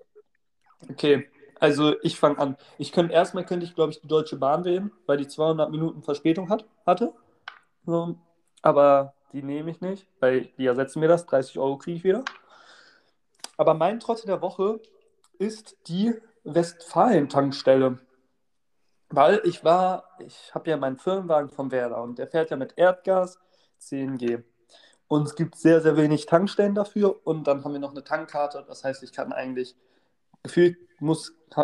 Okay, also ich fange an. Ich könnte erstmal könnte ich glaube ich die Deutsche Bahn wählen, weil die 200 Minuten Verspätung hat, hatte. So, aber die nehme ich nicht, weil die ersetzen mir das. 30 Euro kriege ich wieder. Aber mein Trottel der Woche ist die Westfalen-Tankstelle. Weil ich war, ich habe ja meinen Firmenwagen vom Werder und der fährt ja mit Erdgas 10G. Und es gibt sehr, sehr wenig Tankstellen dafür und dann haben wir noch eine Tankkarte. Das heißt, ich kann eigentlich gefühlt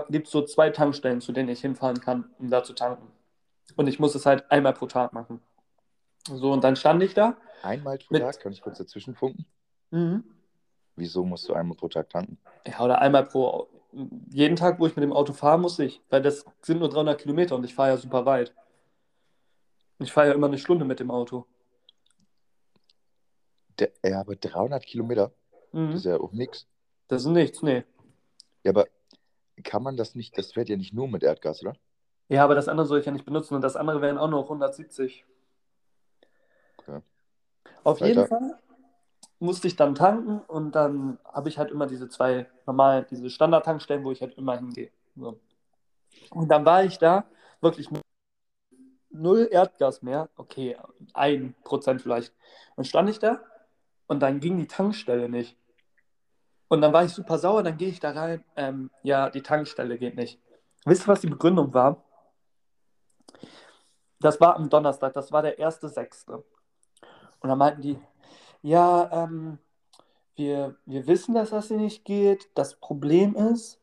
gibt es so zwei Tankstellen, zu denen ich hinfahren kann, um da zu tanken. Und ich muss es halt einmal pro Tag machen. So, und dann stand ich da. Einmal pro Mit- Tag, kann ich kurz dazwischen funken? Mhm. Wieso musst du einmal pro Tag tanken? Ja, oder einmal pro. Jeden Tag, wo ich mit dem Auto fahre, muss ich. Weil das sind nur 300 Kilometer und ich fahre ja super weit. Ich fahre ja immer eine Stunde mit dem Auto. Der, ja, aber 300 Kilometer, das Mhm. ist ja auch nix. Das ist nichts, nee. Ja, aber kann man das nicht, das fährt ja nicht nur mit Erdgas, oder? Ja, aber das andere soll ich ja nicht benutzen und das andere wären auch noch 170. Auf Weiter. jeden Fall musste ich dann tanken und dann habe ich halt immer diese zwei normal, diese Standard-Tankstellen, wo ich halt immer hingehe. So. Und dann war ich da wirklich null Erdgas mehr, okay, ein Prozent vielleicht. Und stand ich da und dann ging die Tankstelle nicht. Und dann war ich super sauer, dann gehe ich da rein, ähm, ja, die Tankstelle geht nicht. Wisst ihr, was die Begründung war? Das war am Donnerstag, das war der 1.6. Und dann meinten die, ja, ähm, wir, wir wissen, dass das hier nicht geht. Das Problem ist,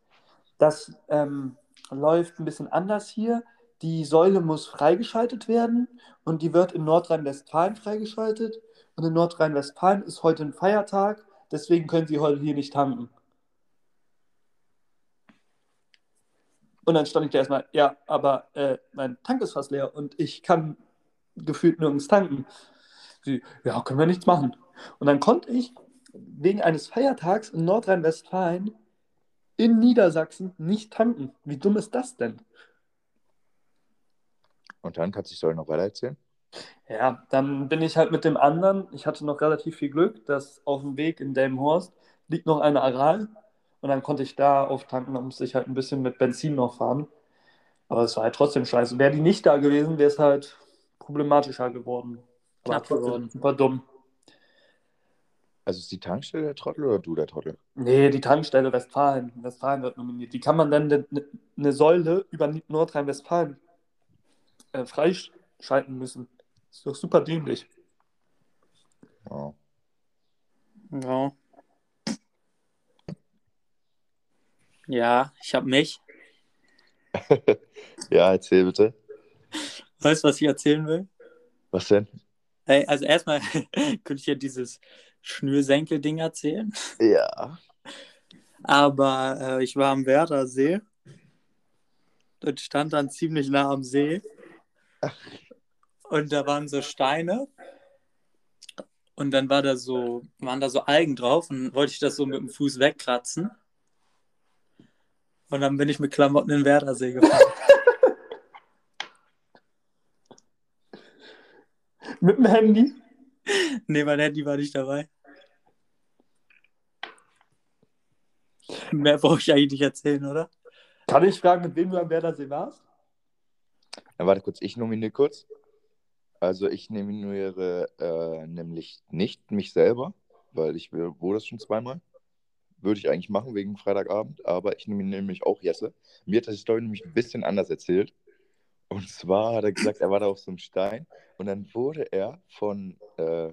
das ähm, läuft ein bisschen anders hier. Die Säule muss freigeschaltet werden und die wird in Nordrhein-Westfalen freigeschaltet. Und in Nordrhein-Westfalen ist heute ein Feiertag, deswegen können sie heute hier nicht tanken. Und dann stand ich da erstmal, ja, aber äh, mein Tank ist fast leer und ich kann gefühlt nirgends tanken. Sie, ja, können wir nichts machen. Und dann konnte ich wegen eines Feiertags in Nordrhein-Westfalen in Niedersachsen nicht tanken. Wie dumm ist das denn? Und dann kannst du die Story noch weiter erzählen? Ja, dann bin ich halt mit dem anderen. Ich hatte noch relativ viel Glück, dass auf dem Weg in Delmenhorst liegt noch eine Aral. Und dann konnte ich da auftanken. Dann musste ich halt ein bisschen mit Benzin noch fahren. Aber es war halt trotzdem scheiße. Wäre die nicht da gewesen, wäre es halt problematischer geworden. Knapp geworden. Super dumm. Also ist die Tankstelle der Trottel oder du der Trottel? Nee, die Tankstelle Westfalen. Westfalen wird nominiert. Wie kann man dann eine ne, ne Säule über Nordrhein-Westfalen äh, freischalten müssen? ist doch super dämlich. Ja. Ja. Ja, ich habe mich. ja, erzähl bitte. Weißt du, was ich erzählen will? Was denn? Hey, also erstmal könnte ich ja dieses Schnürsenkel-Ding erzählen. Ja. Aber äh, ich war am Werdersee und stand dann ziemlich nah am See. Und da waren so Steine. Und dann war da so, waren da so Algen drauf und wollte ich das so mit dem Fuß wegkratzen. Und dann bin ich mit Klamotten in den Werdersee gefahren. Mit dem Handy? nee, mein Handy war nicht dabei. Mehr brauche ich eigentlich nicht erzählen, oder? Kann ich fragen, mit wem du am Werdersee warst? Dann warte kurz, ich nominiere kurz. Also ich nominiere äh, nämlich nicht mich selber, weil ich will- wurde das schon zweimal. Würde ich eigentlich machen wegen Freitagabend, aber ich nominiere nämlich auch Jesse. Mir hat das die Story nämlich ein bisschen anders erzählt. Und zwar hat er gesagt, er war da auf so einem Stein und dann wurde er von äh,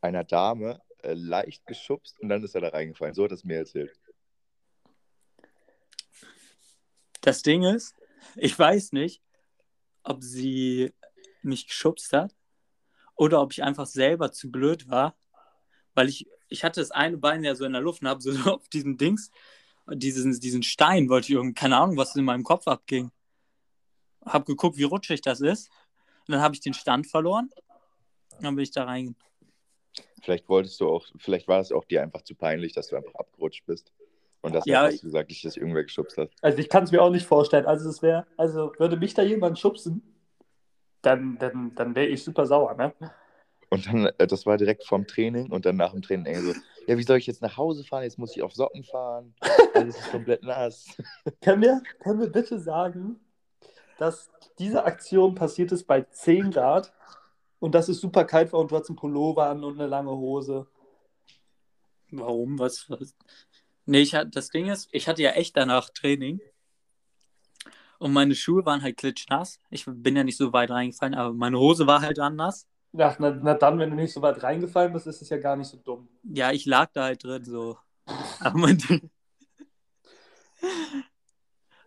einer Dame äh, leicht geschubst und dann ist er da reingefallen. So hat es mir erzählt. Das Ding ist, ich weiß nicht, ob sie mich geschubst hat oder ob ich einfach selber zu blöd war, weil ich, ich hatte das eine Bein ja so in der Luft und habe so auf diesen Dings, diesen, diesen Stein wollte ich irgendwie, keine Ahnung, was in meinem Kopf abging. Hab geguckt, wie rutschig das ist. Und dann habe ich den Stand verloren. Dann bin ich da rein. Vielleicht wolltest du auch, vielleicht war es auch dir einfach zu peinlich, dass du einfach abgerutscht bist. Und das Ja, hast du gesagt, dass irgendwer geschubst hat. Also ich kann es mir auch nicht vorstellen. Also es wäre, also würde mich da jemand schubsen, dann, dann, dann wäre ich super sauer, ne? Und dann, äh, das war direkt vorm Training und dann nach dem Training ey, so, ja, wie soll ich jetzt nach Hause fahren? Jetzt muss ich auf Socken fahren. Alles ist komplett nass. Können wir, können wir bitte sagen, dass diese Aktion passiert ist bei 10 Grad und dass es super kalt war und du hattest einen Pullover an und eine lange Hose. Warum? Was? was? Nee, ich hatte, das Ding ist, ich hatte ja echt danach Training. Und meine Schuhe waren halt klitschnass. Ich bin ja nicht so weit reingefallen, aber meine Hose war halt anders. Ja, na, na dann, wenn du nicht so weit reingefallen bist, ist es ja gar nicht so dumm. Ja, ich lag da halt drin so. Aber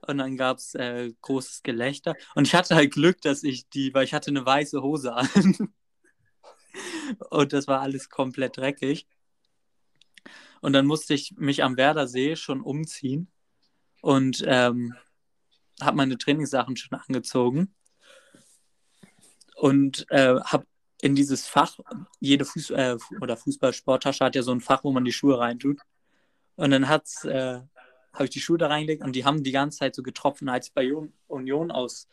Und dann gab es äh, großes Gelächter. Und ich hatte halt Glück, dass ich die, weil ich hatte eine weiße Hose an. Und das war alles komplett dreckig. Und dann musste ich mich am Werdersee schon umziehen und ähm, habe meine Trainingssachen schon angezogen und äh, habe in dieses Fach, jede Fuß äh, oder Fußballsporttasche hat ja so ein Fach, wo man die Schuhe reintut. Und dann hat's, äh, habe ich die Schuhe da reingelegt und die haben die ganze Zeit so getroffen, als ich bei Union- Union aus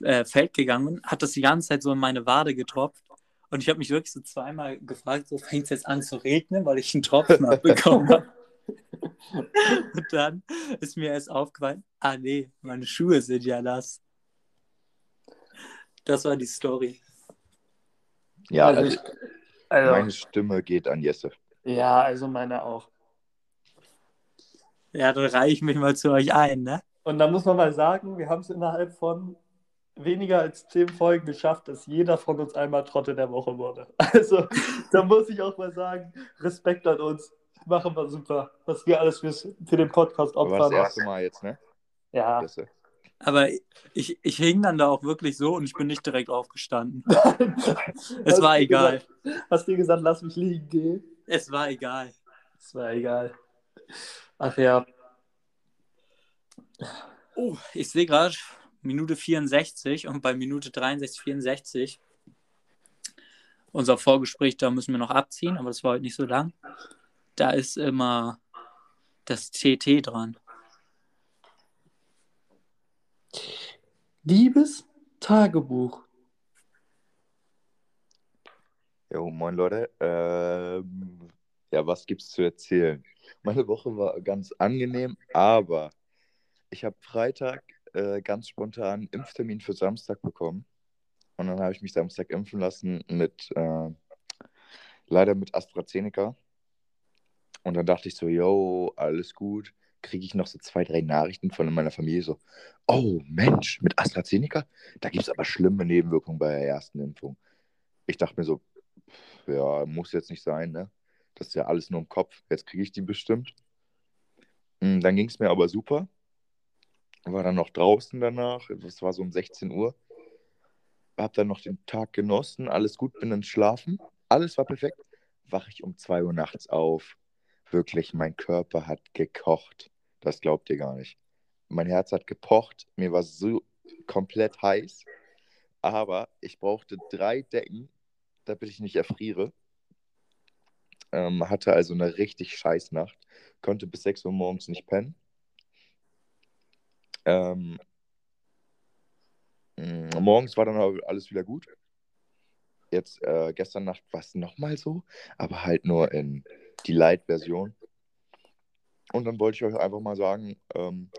äh, Feld gegangen bin, hat das die ganze Zeit so in meine Wade getropft. Und ich habe mich wirklich so zweimal gefragt, so fängt es jetzt an zu regnen, weil ich einen Tropfen abbekommen habe. Und dann ist mir erst aufgefallen, ah nee, meine Schuhe sind ja nass. Das war die Story. Ja, also, also, ich, also meine Stimme geht an Jesse. ja, also meine auch. Ja, dann reiche ich mich mal zu euch ein, ne? Und da muss man mal sagen, wir haben es innerhalb von weniger als zehn Folgen geschafft, dass jeder von uns einmal Trotte der Woche wurde. Also, da muss ich auch mal sagen, Respekt an uns. Machen wir super. Was wir alles fürs, für den Podcast Aber das opfern. erste Mal jetzt, ne? Ja. Jesse. Aber ich, ich hing dann da auch wirklich so und ich bin nicht direkt aufgestanden. es Es war egal. hast du gesagt, lass mich liegen gehen? Es war egal. Es war egal. Ach ja. Oh, ich sehe gerade Minute 64 und bei Minute 63, 64 unser Vorgespräch, da müssen wir noch abziehen, aber das war heute nicht so lang. Da ist immer das TT dran. Liebes Tagebuch. Jo, moin Leute. Ähm, ja, was gibt's zu erzählen? Meine Woche war ganz angenehm, aber ich habe Freitag äh, ganz spontan einen Impftermin für Samstag bekommen. Und dann habe ich mich Samstag impfen lassen mit, äh, leider mit AstraZeneca. Und dann dachte ich so, yo, alles gut. Kriege ich noch so zwei, drei Nachrichten von meiner Familie so, oh Mensch, mit AstraZeneca? Da gibt es aber schlimme Nebenwirkungen bei der ersten Impfung. Ich dachte mir so, ja, muss jetzt nicht sein, ne? Das ist ja alles nur im Kopf. Jetzt kriege ich die bestimmt. Mm, Dann ging es mir aber super. War dann noch draußen danach. Das war so um 16 Uhr. Hab dann noch den Tag genossen. Alles gut, bin dann schlafen. Alles war perfekt. Wache ich um 2 Uhr nachts auf. Wirklich, mein Körper hat gekocht. Das glaubt ihr gar nicht. Mein Herz hat gepocht. Mir war so komplett heiß. Aber ich brauchte drei Decken, damit ich nicht erfriere. Ähm, hatte also eine richtig scheiß Nacht. Konnte bis 6 Uhr morgens nicht pennen. Ähm, mh, morgens war dann aber alles wieder gut. Jetzt, äh, gestern Nacht war es nochmal so, aber halt nur in die Light-Version. Und dann wollte ich euch einfach mal sagen, ähm,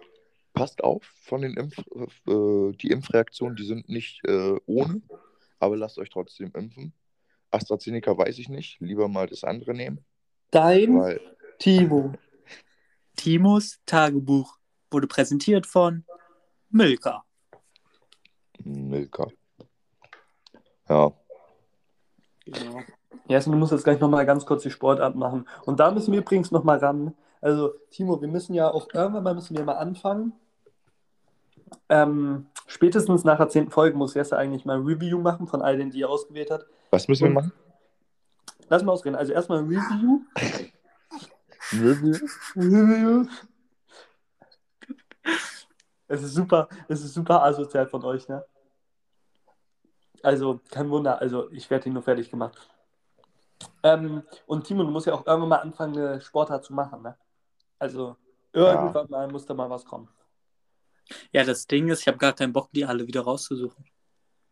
passt auf von den Impf äh, die Impfreaktionen, die sind nicht äh, ohne, aber lasst euch trotzdem impfen. AstraZeneca weiß ich nicht, lieber mal das andere nehmen, Dein weil Timo. Timos Tagebuch wurde präsentiert von Milka. Milka. Ja. Genau. Jason, du musst jetzt gleich nochmal ganz kurz die Sportart machen. Und da müssen wir übrigens nochmal ran. Also, Timo, wir müssen ja auch irgendwann mal müssen wir mal anfangen. Ähm, spätestens nach der zehnten Folge muss Jesse eigentlich mal ein Review machen von all denen, die er ausgewählt hat. Was müssen wir Und- machen? Lass mal ausreden. Also erstmal ein Review. Review? Review. Es ist super, es ist super asozial von euch, ne? Also, kein Wunder, also ich werde ihn nur fertig gemacht. Ähm, und Timo, du musst ja auch irgendwann mal anfangen, eine Sportart zu machen, ne? Also, irgendwann mal muss da mal was kommen. Ja, das Ding ist, ich habe gar keinen Bock, die alle wieder rauszusuchen.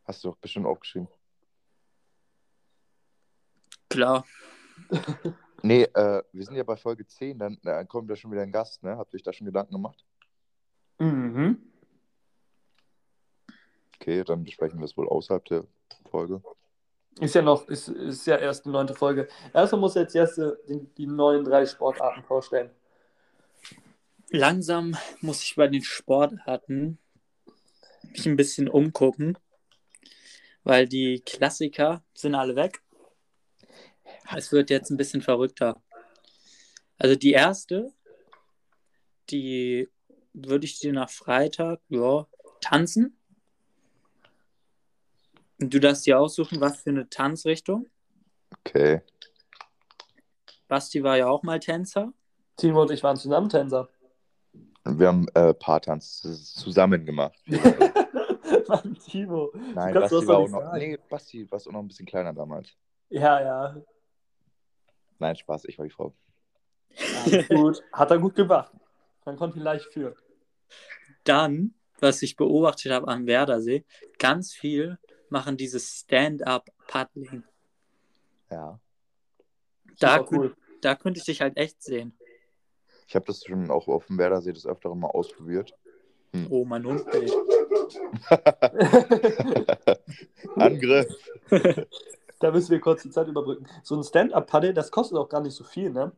Hast du doch bestimmt aufgeschrieben. Klar. Nee, äh, wir sind ja bei Folge 10, dann, dann kommt da schon wieder ein Gast, ne? Habt ihr euch da schon Gedanken gemacht? Mhm. Okay, dann besprechen wir es wohl außerhalb der Folge. Ist ja noch, ist, ist ja erst eine neunte Folge. Erstmal muss jetzt Jesse die, die neuen drei Sportarten vorstellen. Langsam muss ich bei den Sportarten mich ein bisschen umgucken, weil die Klassiker sind alle weg. Es wird jetzt ein bisschen verrückter. Also die erste, die würde ich dir nach Freitag, ja, tanzen. Und du darfst dir aussuchen, was für eine Tanzrichtung. Okay. Basti war ja auch mal Tänzer. Timo und ich waren zusammen Tänzer. Und wir haben äh, Paartanz zusammen gemacht. Mann, Timo. Nein, Basti das war auch noch. sagen. Nee, Basti war auch noch ein bisschen kleiner damals. Ja, ja. Nein, Spaß, ich war die Frau. Alles gut. Hat er gut gemacht. Man konnte ihn leicht führen. Dann, was ich beobachtet habe am Werdersee, ganz viel machen dieses Stand-up-Paddling. Ja. Da, cool. da könnte ich dich halt echt sehen. Ich habe das schon auch auf dem Werdersee des Öfteren mal ausprobiert. Oh, mein Hund. Angriff. da müssen wir kurz die Zeit überbrücken. So ein Stand-Up-Paddle, das kostet auch gar nicht so viel, ne?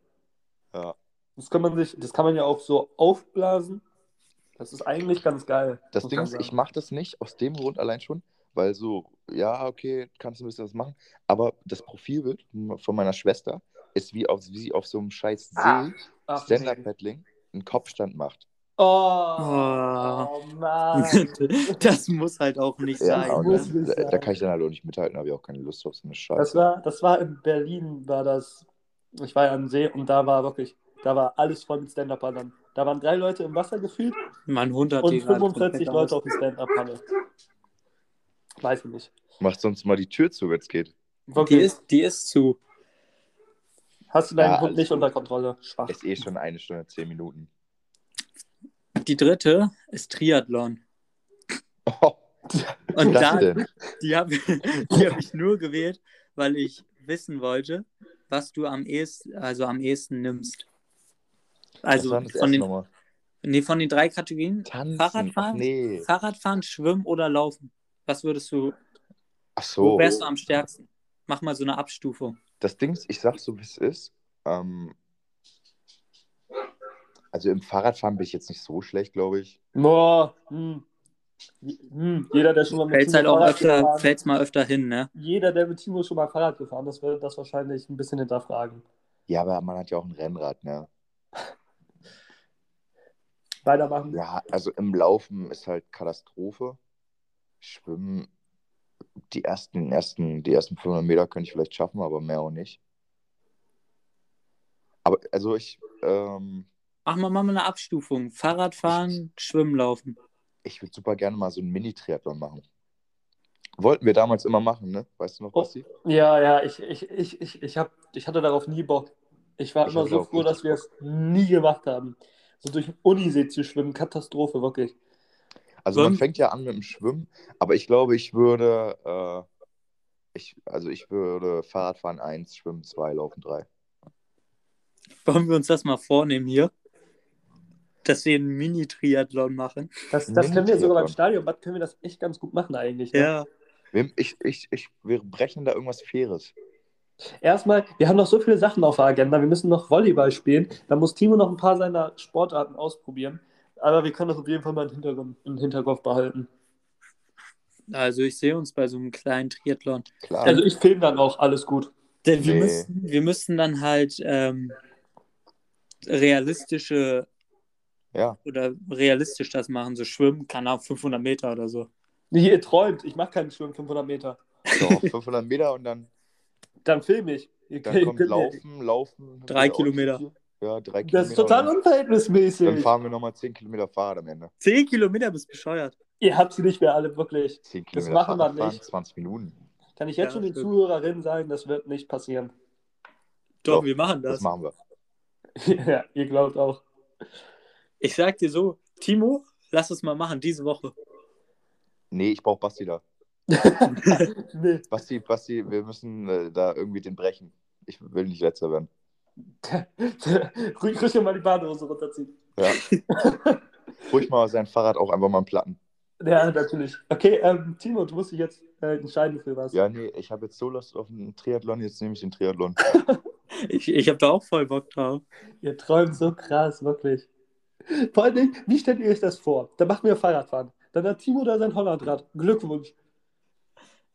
Ja. Das kann man sich, das kann man ja auch so aufblasen. Das ist eigentlich ganz geil. Das Ding ist, sagen. ich mache das nicht aus dem Grund allein schon, weil so, ja, okay, kannst du ein bisschen was machen, aber das Profilbild von meiner Schwester ist wie, auf, wie sie auf so einem scheiß See Stand-Up-Paddling einen Kopfstand macht. Oh, Oh. oh Mann. das muss halt auch nicht Ja, sein. muss das, nicht da, sein. da kann ich dann halt auch nicht mithalten, habe ich auch keine Lust auf so eine Scheiße. Das war, das war in Berlin, war das. Ich war ja am See und da war wirklich, da war alles voll mit Stand-Up-Paddlern. Da waren drei Leute im Wasser gefühlt Mein Hund hat und die gerade 45 komplett Leute aus. auf dem Stand-Up-Paddle. Weiß ich nicht. Macht sonst mal die Tür zu, wenn es geht. Die ist, die ist zu. Hast du deinen Ja, Hund nicht gut. unter Kontrolle? Schwach. Ist eh schon eine Stunde, zehn Minuten. Die dritte ist Triathlon. Oh, Und da, die habe hab ich nur gewählt, weil ich wissen wollte, was du am ehesten, also am ehesten nimmst. Also von den, nee, von den drei Kategorien, Tanzen. Fahrradfahren? Nee. Fahrradfahren, Schwimmen oder Laufen. Was würdest du, Ach wo so. wärst du am stärksten? Mach mal so eine Abstufung. Das Ding ist, ich sag so, wie es ist. Ähm, also im Fahrradfahren bin ich jetzt nicht so schlecht, glaube ich. Boah, hm. Hm. Jeder, der schon mal mit Fällt's Timo halt auch Fahrrad öfter, gefahren, fällt's mal öfter hin, ne? jeder, der mit Timo schon mal Fahrrad gefahren ist, wird das wahrscheinlich ein bisschen hinterfragen. Ja, aber man hat ja auch ein Rennrad, ne? Weitermachen. Ja, also im Laufen ist halt Katastrophe. Schwimmen, die ersten, ersten, die ersten 500 Meter könnte ich vielleicht schaffen, aber mehr auch nicht. Aber also ich, ähm, Mach mal, mach mal eine Abstufung. Fahrradfahren, Schwimmen, Laufen. ich würde super gerne mal so einen Mini-Triathlon machen. Wollten wir damals immer machen, ne? Weißt du noch, Oh. Basti? Ja, ja, ich, ich, ich, ich, ich, hab, ich hatte darauf nie Bock. Ich war Ich immer so froh, dass wir es nie gemacht haben. So durch den Unisee zu schwimmen, Katastrophe, wirklich. Also man Wollen- fängt ja an mit dem Schwimmen, aber ich glaube, ich würde, äh, ich, also ich würde Fahrradfahren 1, Schwimmen 2, Laufen 3. Wollen wir uns das mal vornehmen hier? Dass wir einen Mini-Triathlon machen. Das, das können wir sogar beim. Stadionbad können wir das echt ganz gut machen eigentlich. Ne? Ja. Ich, ich, ich, wir brechen da irgendwas Faires. Erstmal, wir haben noch so viele Sachen auf der Agenda. Wir müssen noch Volleyball spielen. Da muss Timo noch ein paar seiner Sportarten ausprobieren. Aber wir können das auf jeden Fall mal im Hintergrund, im Hinterkopf behalten. Also ich sehe uns bei so einem kleinen Triathlon. Klar. Also ich filme dann auch alles gut. Denn wir, Nee. müssen, wir müssen dann halt ähm, realistische ja. oder realistisch das machen. So schwimmen kann auf 500 Meter oder so. Nee, ihr träumt. Ich mache keinen Schwimmen 500 Meter. So, 500 Meter und dann, Dann filme ich. Ihr dann kommt Laufen, Laufen. Drei. Kilometer. Ja, drei Kilometer. Das ist total unverhältnismäßig. dann fahren wir nochmal 10 Kilometer Fahrrad am Ende. 10 Kilometer bist bescheuert. Ihr habt sie nicht mehr alle wirklich. 10 Das Kilometer machen wir Fahrrad fahren, nicht. 20 Minuten. Kann ich jetzt Ja, schon den stimmt. Zuhörerinnen sagen, das wird nicht passieren. Doch, Doch, wir machen Das das. machen wir. ja, ihr glaubt auch. Ich sag dir so, Timo, lass es mal machen, diese Woche. Nee, ich brauche Basti da. nee. Basti, Basti, wir müssen äh, da irgendwie den brechen. Ich will nicht letzter werden. Ruhig, ruhig mal die Badehose runterziehen. Ja. Ruhig mal sein Fahrrad auch einfach mal einen Platten. Ja, natürlich. Okay, ähm, Timo, du musst dich jetzt äh, entscheiden für was. Ja, nee, ich habe jetzt so Lust auf einen Triathlon, jetzt nehme ich den Triathlon. Ich, ich habe da auch voll Bock drauf. Ihr träumt so krass, wirklich. Vor allen Dingen, wie stellt ihr euch das vor? Da machen wir Fahrradfahren. Dann hat Timo da sein Hollandrad. Glückwunsch.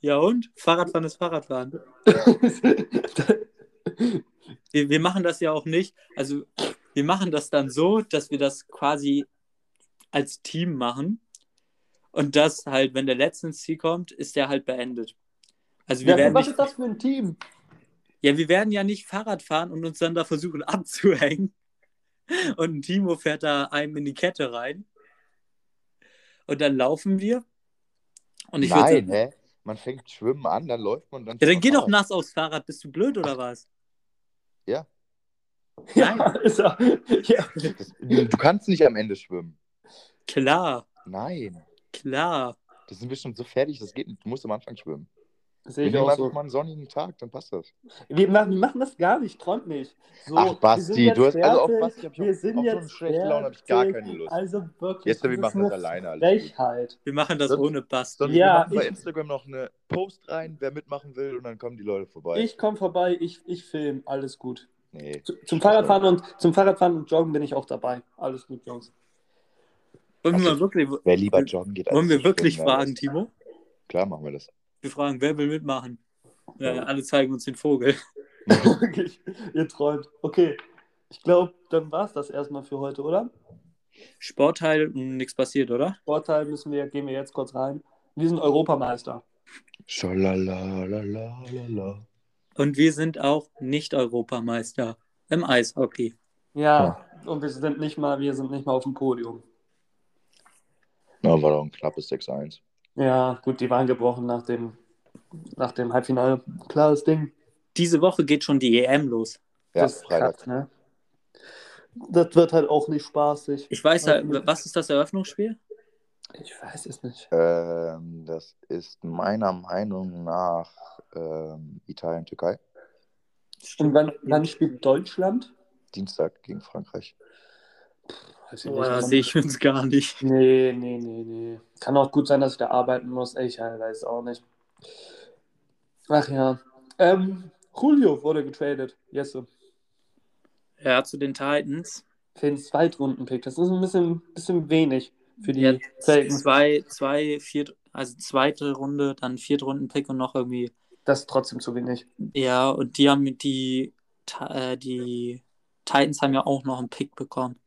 Ja und? Fahrradfahren ist Fahrradfahren. Wir, wir machen das ja auch nicht. Also wir machen das dann so, dass wir das quasi als Team machen. Und das halt, wenn der letzte ins Ziel kommt, ist der halt beendet. Also wir ja, werden was nicht, ist das für ein Team? ja, wir werden ja nicht Fahrrad fahren und uns dann da versuchen abzuhängen. Und ein Timo fährt da einem in die Kette rein. Und dann laufen wir. Und ich Nein, würde hä? Man fängt Schwimmen an, dann läuft man dann. Ja, dann geh doch nass aufs Fahrrad. Bist du blöd oder was? Ja. Ja, ist er. Ja. Das, du kannst nicht am Ende schwimmen. Klar, Nein. klar. Da sind wir schon so fertig, das geht nicht. Du musst am Anfang schwimmen. Sehe Wir ich auch so. mal einen sonnigen Tag, dann passt das. Wir machen, wir machen das gar nicht, träumt nicht. So, Ach, Basti, du hast also auf Basti ich wir auf, sind auf so jetzt schlechte Laune habe ich gar keine Lust. Also wirklich. Jetzt, wir machen das eine alleine. Alles. Frechheit. Wir machen das Sonst- ohne Basti. Sonst Ja, wir machen bei ich- Instagram noch eine Post rein, wer mitmachen will, und dann kommen die Leute vorbei. Ich komme vorbei, ich, ich film, alles gut. nee. Zu, zum Fahrradfahren und zum Fahrradfahren und Joggen bin ich auch dabei. Alles gut, Jungs. Wollen wir, Also, mal wirklich, Wer lieber joggen geht, als wollen wir wirklich fragen, Timo? Klar machen wir das. Wir fragen, wer will mitmachen? Ja, ja, alle zeigen uns den Vogel. Wirklich, ihr träumt. Okay, ich glaube, dann war es das erstmal für heute, oder? Sportteil, nichts passiert, oder? Vorteil müssen wir, gehen wir jetzt kurz rein. Wir sind Europameister. Schalalalala. Und wir sind auch nicht Europameister im Eishockey. Ja, und wir sind nicht mal, wir sind nicht mal auf dem Podium. Na, war doch ein knappes 6-1. Ja, gut, die waren gebrochen nach dem, nach dem Halbfinale. Klares Ding. Diese Woche geht schon die EM los. Ja, das ist Freitag. krass, ne? Das wird halt auch nicht spaßig. Ich weiß ja, was ist das Eröffnungsspiel? Ich weiß es nicht. Ähm, das ist meiner Meinung nach ähm, Italien, Türkei. Und wann, wann spielt Deutschland? Dienstag gegen Frankreich. Weiß ich Boah, sehe ich uns gar nicht. Nee, nee, nee, nee. Kann auch gut sein, dass ich da arbeiten muss. Ich weiß auch nicht. Ach ja. Ähm, Julio wurde getradet. Jesse. Ja, zu den Titans. Für den Zweitrunden-Pick. Das ist ein bisschen, bisschen wenig für die Ja, zwei, zwei, viert, also zweite Runde, dann Viertrunden-Pick und noch irgendwie. Das ist trotzdem zu wenig. Ja, und die haben die, äh, die Titans haben ja auch noch einen Pick bekommen.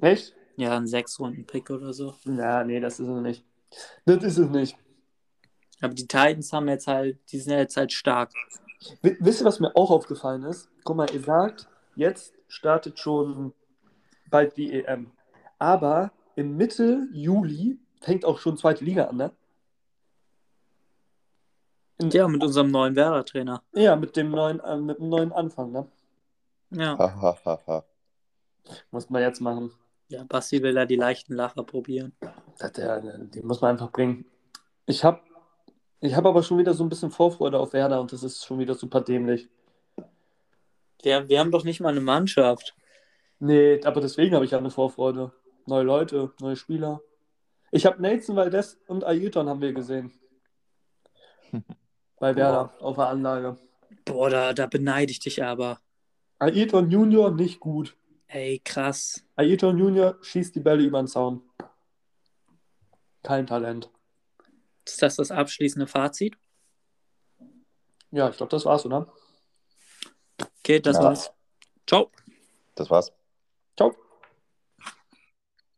Echt? Ja, einen Sechs-Runden-Pick oder so. Ja, nee, das ist es nicht. Das ist es nicht. Aber die Titans haben jetzt halt, die sind ja jetzt halt stark. W wisst ihr, was mir auch aufgefallen ist? Guck mal, ihr sagt, jetzt startet schon bald die EM. Aber im Mitte Juli fängt auch schon zweite Liga an, ne? In, Ja, mit unserem neuen Werder-Trainer. ja, mit dem neuen, äh, mit dem neuen Anfang, ne? Ja. Muss man jetzt machen. Ja, Basti will da die leichten Lacher probieren. Das, der, die muss man einfach bringen. Ich habe ich hab aber schon wieder so ein bisschen Vorfreude auf Werder und das ist schon wieder super dämlich. Wir, wir haben doch nicht mal eine Mannschaft. Nee, aber deswegen habe ich ja eine Vorfreude. Neue Leute, neue Spieler. Ich habe Nelson Valdez und Ayrton haben wir gesehen. Bei Werder auf der Anlage. Boah, da, da beneide ich dich aber. Ayrton Junior nicht gut. Ey, krass. Ayrton Junior schießt die Bälle über den Zaun. Kein Talent. Ist das das abschließende Fazit? Ja, ich glaube, das war's, oder? Okay, das Ja. war's. Ciao. Das war's. Ciao.